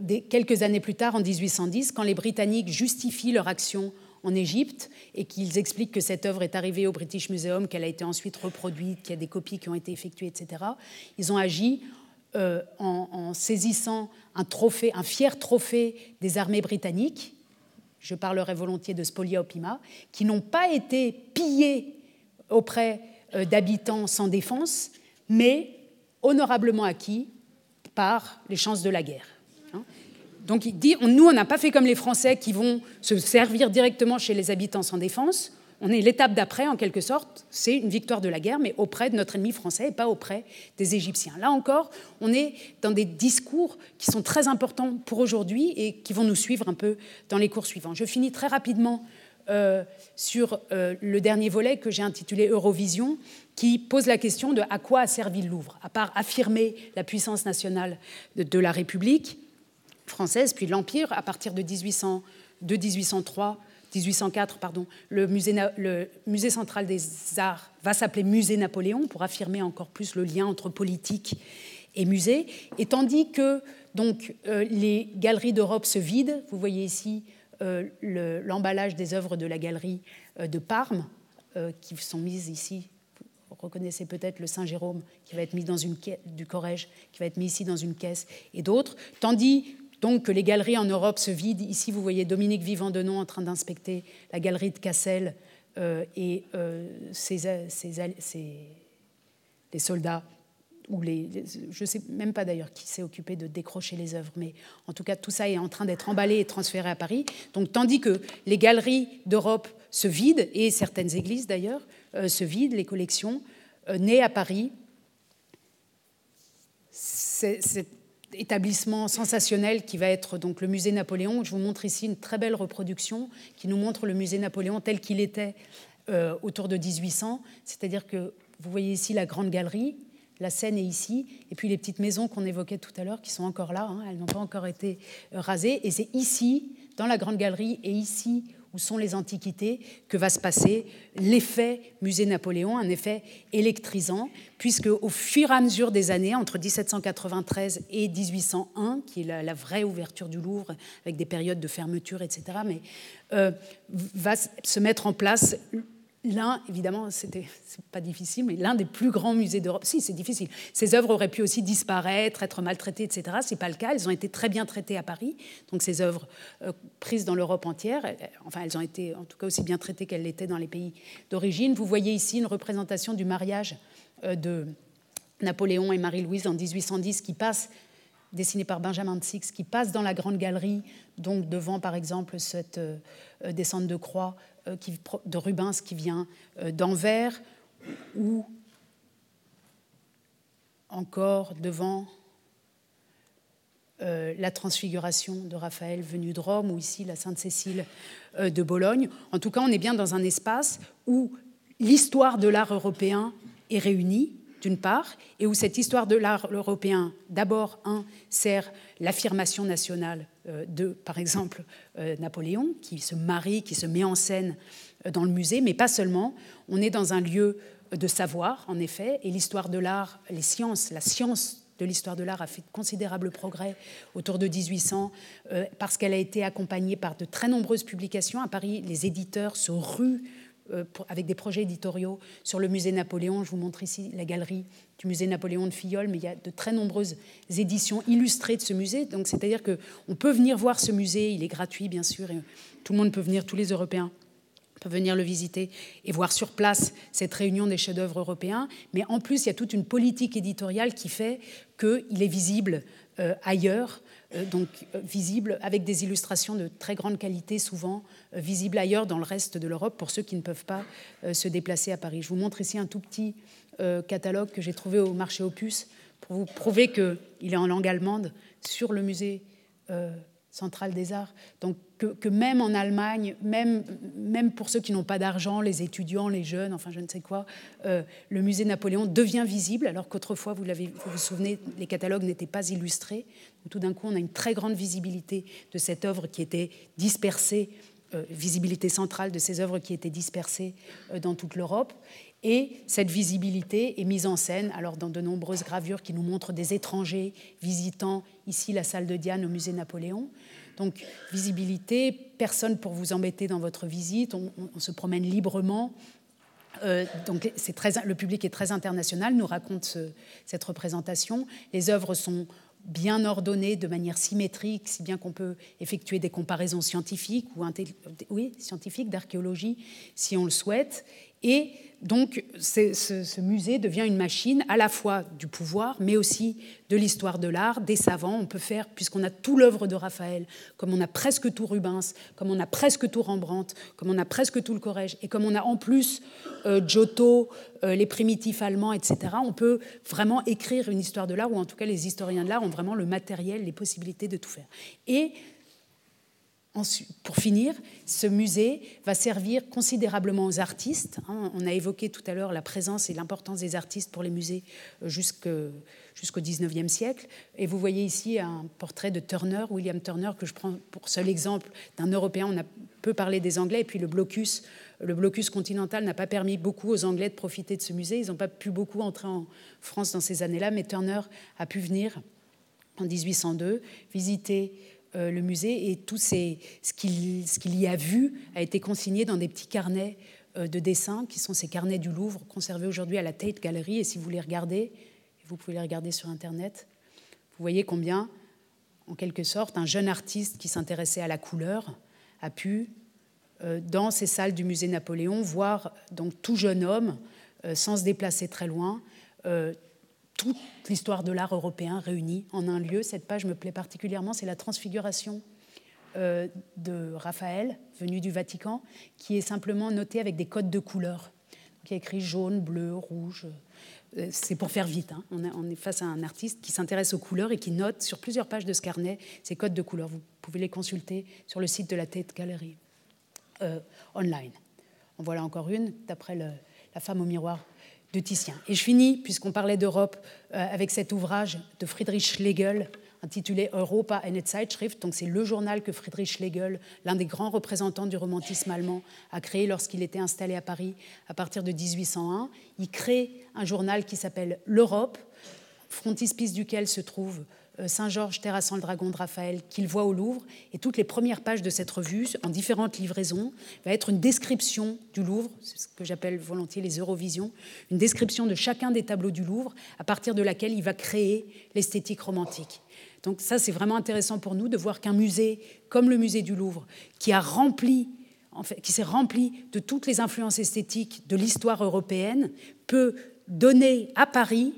des, quelques années plus tard, en 1810, quand les Britanniques justifient leur action en Égypte et qu'ils expliquent que cette œuvre est arrivée au British Museum, qu'elle a été ensuite reproduite, qu'il y a des copies qui ont été effectuées, etc. Ils ont agi euh, en, saisissant un trophée, un fier trophée des armées britanniques. Je parlerai volontiers de spolia opima, qui n'ont pas été pillés auprès euh, d'habitants sans défense, mais honorablement acquis par les chances de la guerre. Donc il dit, nous, on n'a pas fait comme les Français qui vont se servir directement chez les habitants sans défense. On est l'étape d'après, en quelque sorte, c'est une victoire de la guerre, mais auprès de notre ennemi français et pas auprès des Égyptiens. Là encore, on est dans des discours qui sont très importants pour aujourd'hui et qui vont nous suivre un peu dans les cours suivants. Je finis très rapidement euh, sur euh, le dernier volet que j'ai intitulé Eurovision, qui pose la question de à quoi a servi le Louvre, à part affirmer la puissance nationale de, la République française, puis l'Empire, à partir de, 1800, de 1803 1804, pardon, le musée, central des arts va s'appeler Musée Napoléon pour affirmer encore plus le lien entre politique et musée. Et tandis que donc, euh, les galeries d'Europe se vident, vous voyez ici euh, l'emballage des œuvres de la galerie euh, de Parme, qui sont mises ici. Vous reconnaissez peut-être le Saint-Jérôme qui va être mis dans une caisse, du Corrège, qui va être mis ici dans une caisse, et d'autres. Tandis donc que les galeries en Europe se vident. Ici, vous voyez Dominique Vivant Denon en train d'inspecter la galerie de Cassel euh, et euh, ses, les soldats, ou les, je ne sais même pas d'ailleurs qui s'est occupé de décrocher les œuvres, mais en tout cas, tout ça est en train d'être emballé et transféré à Paris. Donc, tandis que les galeries d'Europe se vident, et certaines églises d'ailleurs euh, se vident, les collections, nées à Paris, c'est établissement sensationnel qui va être donc le musée Napoléon. Je vous montre ici une très belle reproduction qui nous montre le musée Napoléon tel qu'il était euh, autour de 1800. C'est-à-dire que vous voyez ici la grande galerie, la scène est ici, et puis les petites maisons qu'on évoquait tout à l'heure qui sont encore là, hein, elles n'ont pas encore été euh, rasées. Et c'est ici, dans la grande galerie, et ici où sont les antiquités, que va se passer l'effet musée Napoléon, un effet électrisant, puisque au fur et à mesure des années, entre 1793 et 1801, qui est la, vraie ouverture du Louvre, avec des périodes de fermeture, etc., mais euh, va se mettre en place l'un, évidemment, c'était pas difficile, mais l'un des plus grands musées d'Europe. Si, c'est difficile. Ces œuvres auraient pu aussi disparaître, être maltraitées, etc. C'est pas le cas. Elles ont été très bien traitées à Paris. Donc ces œuvres euh, prises dans l'Europe entière, euh, enfin, elles ont été en tout cas aussi bien traitées qu'elles l'étaient dans les pays d'origine. Vous voyez ici une représentation du mariage euh, de Napoléon et Marie-Louise en 1810 qui passe dessinée par Benjamin de Six, qui passe dans la grande galerie, donc devant par exemple cette descente de croix euh, de Rubens qui vient euh, d'Anvers, ou encore devant euh, la transfiguration de Raphaël venu de Rome, ou ici la Sainte-Cécile de Bologne. En tout cas, on est bien dans un espace où l'histoire de l'art européen est réunie, d'une part, et où cette histoire de l'art européen, d'abord, un, sert l'affirmation nationale de, par exemple, euh, Napoléon, qui se marie, qui se met en scène euh, dans le musée, mais pas seulement. On est dans un lieu de savoir, en effet, et l'histoire de l'art, les sciences, la science de l'histoire de l'art a fait de considérables progrès autour de 1800 parce qu'elle a été accompagnée par de très nombreuses publications. À Paris, les éditeurs se ruent euh, avec des projets éditoriaux sur le musée Napoléon. Je vous montre ici la galerie du musée Napoléon de Filleul, mais il y a de très nombreuses éditions illustrées de ce musée. Donc, c'est-à-dire qu'on peut venir voir ce musée, il est gratuit, bien sûr, et tout le monde peut venir, tous les Européens peuvent venir le visiter et voir sur place cette réunion des chefs-d'œuvre européens. Mais en plus, il y a toute une politique éditoriale qui fait qu'il est visible euh, ailleurs euh, donc euh, visible avec des illustrations de très grande qualité, souvent visibles ailleurs dans le reste de l'Europe pour ceux qui ne peuvent pas se déplacer à Paris. Je vous montre ici un tout petit catalogue que j'ai trouvé au marché Opus pour vous prouver qu'il est en langue allemande sur le musée centrale des arts. Donc que, même en Allemagne, même, même pour ceux qui n'ont pas d'argent, les étudiants, les jeunes, enfin je ne sais quoi, euh, le musée Napoléon devient visible, alors qu'autrefois, vous vous souvenez, les catalogues n'étaient pas illustrés. tout d'un coup, on a une très grande visibilité de cette œuvre qui était dispersée visibilité centrale de ces œuvres qui étaient dispersées dans toute l'Europe. Et cette visibilité est mise en scène alors dans de nombreuses gravures qui nous montrent des étrangers visitant ici la salle de Diane au musée Napoléon. Donc visibilité, personne pour vous embêter dans votre visite, on, se promène librement. Euh, donc très, le public est très international, nous raconte cette représentation. Les œuvres sont bien ordonnées de manière symétrique, si bien qu'on peut effectuer des comparaisons scientifiques ou oui, scientifiques d'archéologie si on le souhaite. Et donc ce, musée devient une machine à la fois du pouvoir, mais aussi de l'histoire de l'art, des savants. On peut faire, puisqu'on a tout l'œuvre de Raphaël, comme on a presque tout Rubens, comme on a presque tout Rembrandt, comme on a presque tout le Corrège, et comme on a en plus euh, Giotto, euh, les primitifs allemands, etc., on peut vraiment écrire une histoire de l'art, ou en tout cas les historiens de l'art ont vraiment le matériel, les possibilités de tout faire. Et pour finir, ce musée va servir considérablement aux artistes. Hein. On a évoqué tout à l'heure la présence et l'importance des artistes pour les musées euh, jusqu'au XIXe siècle. Et vous voyez ici un portrait de Turner, William Turner, que je prends pour seul exemple d'un Européen. On a peu parlé des Anglais, et puis le blocus, le blocus continental n'a pas permis beaucoup aux Anglais de profiter de ce musée. Ils n'ont pas pu beaucoup entrer en France dans ces années-là, mais Turner a pu venir en 1802 visiter euh, le musée et tout ce qu'il y a vu a été consigné dans des petits carnets euh, de dessin qui sont ces carnets du Louvre conservés aujourd'hui à la Tate Gallery. Et si vous les regardez, vous pouvez les regarder sur Internet, vous voyez combien, en quelque sorte, un jeune artiste qui s'intéressait à la couleur a pu, euh, dans ces salles du musée Napoléon, voir donc tout jeune homme, sans se déplacer très loin, toute l'histoire de l'art européen réunie en un lieu. Cette page me plaît particulièrement, c'est la transfiguration euh, de Raphaël, venu du Vatican, qui est simplement notée avec des codes de couleurs. Qui a écrit jaune, bleu, rouge. Euh, c'est pour faire vite. Hein. On, est face à un artiste qui s'intéresse aux couleurs et qui note sur plusieurs pages de ce carnet ces codes de couleurs. Vous pouvez les consulter sur le site de la Tête Galerie euh, online. En voilà encore une, d'après La femme au miroir de Titien. Et je finis, puisqu'on parlait d'Europe, euh, avec cet ouvrage de Friedrich Schlegel intitulé Europa eine Zeitschrift. Donc c'est le journal que Friedrich Schlegel, l'un des grands représentants du romantisme allemand, a créé lorsqu'il était installé à Paris à partir de 1801. Il crée un journal qui s'appelle L'Europe, frontispice duquel se trouve euh, Saint-Georges terrassant le dragon de Raphaël qu'il voit au Louvre. Et toutes les premières pages de cette revue, en différentes livraisons, va être une description du Louvre, ce que j'appelle volontiers les Eurovisions, une description de chacun des tableaux du Louvre, à partir de laquelle il va créer l'esthétique romantique. Donc ça, c'est vraiment intéressant pour nous de voir qu'un musée comme le musée du Louvre, qui a rempli qui s'est rempli de toutes les influences esthétiques de l'histoire européenne, peut donner à Paris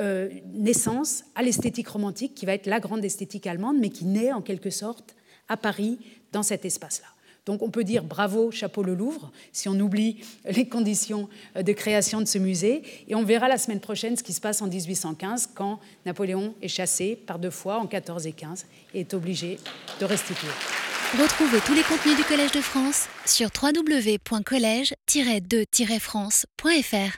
euh, naissance à l'esthétique romantique, qui va être la grande esthétique allemande, mais qui naît en quelque sorte à Paris, dans cet espace-là. Donc on peut dire bravo, chapeau le Louvre, si on oublie les conditions euh, de création de ce musée. Et on verra la semaine prochaine ce qui se passe en 1815, quand Napoléon est chassé par deux fois, en 14 et 15, et est obligé de restituer. Retrouvez tous les contenus du Collège de France sur www.colège-2-france.fr.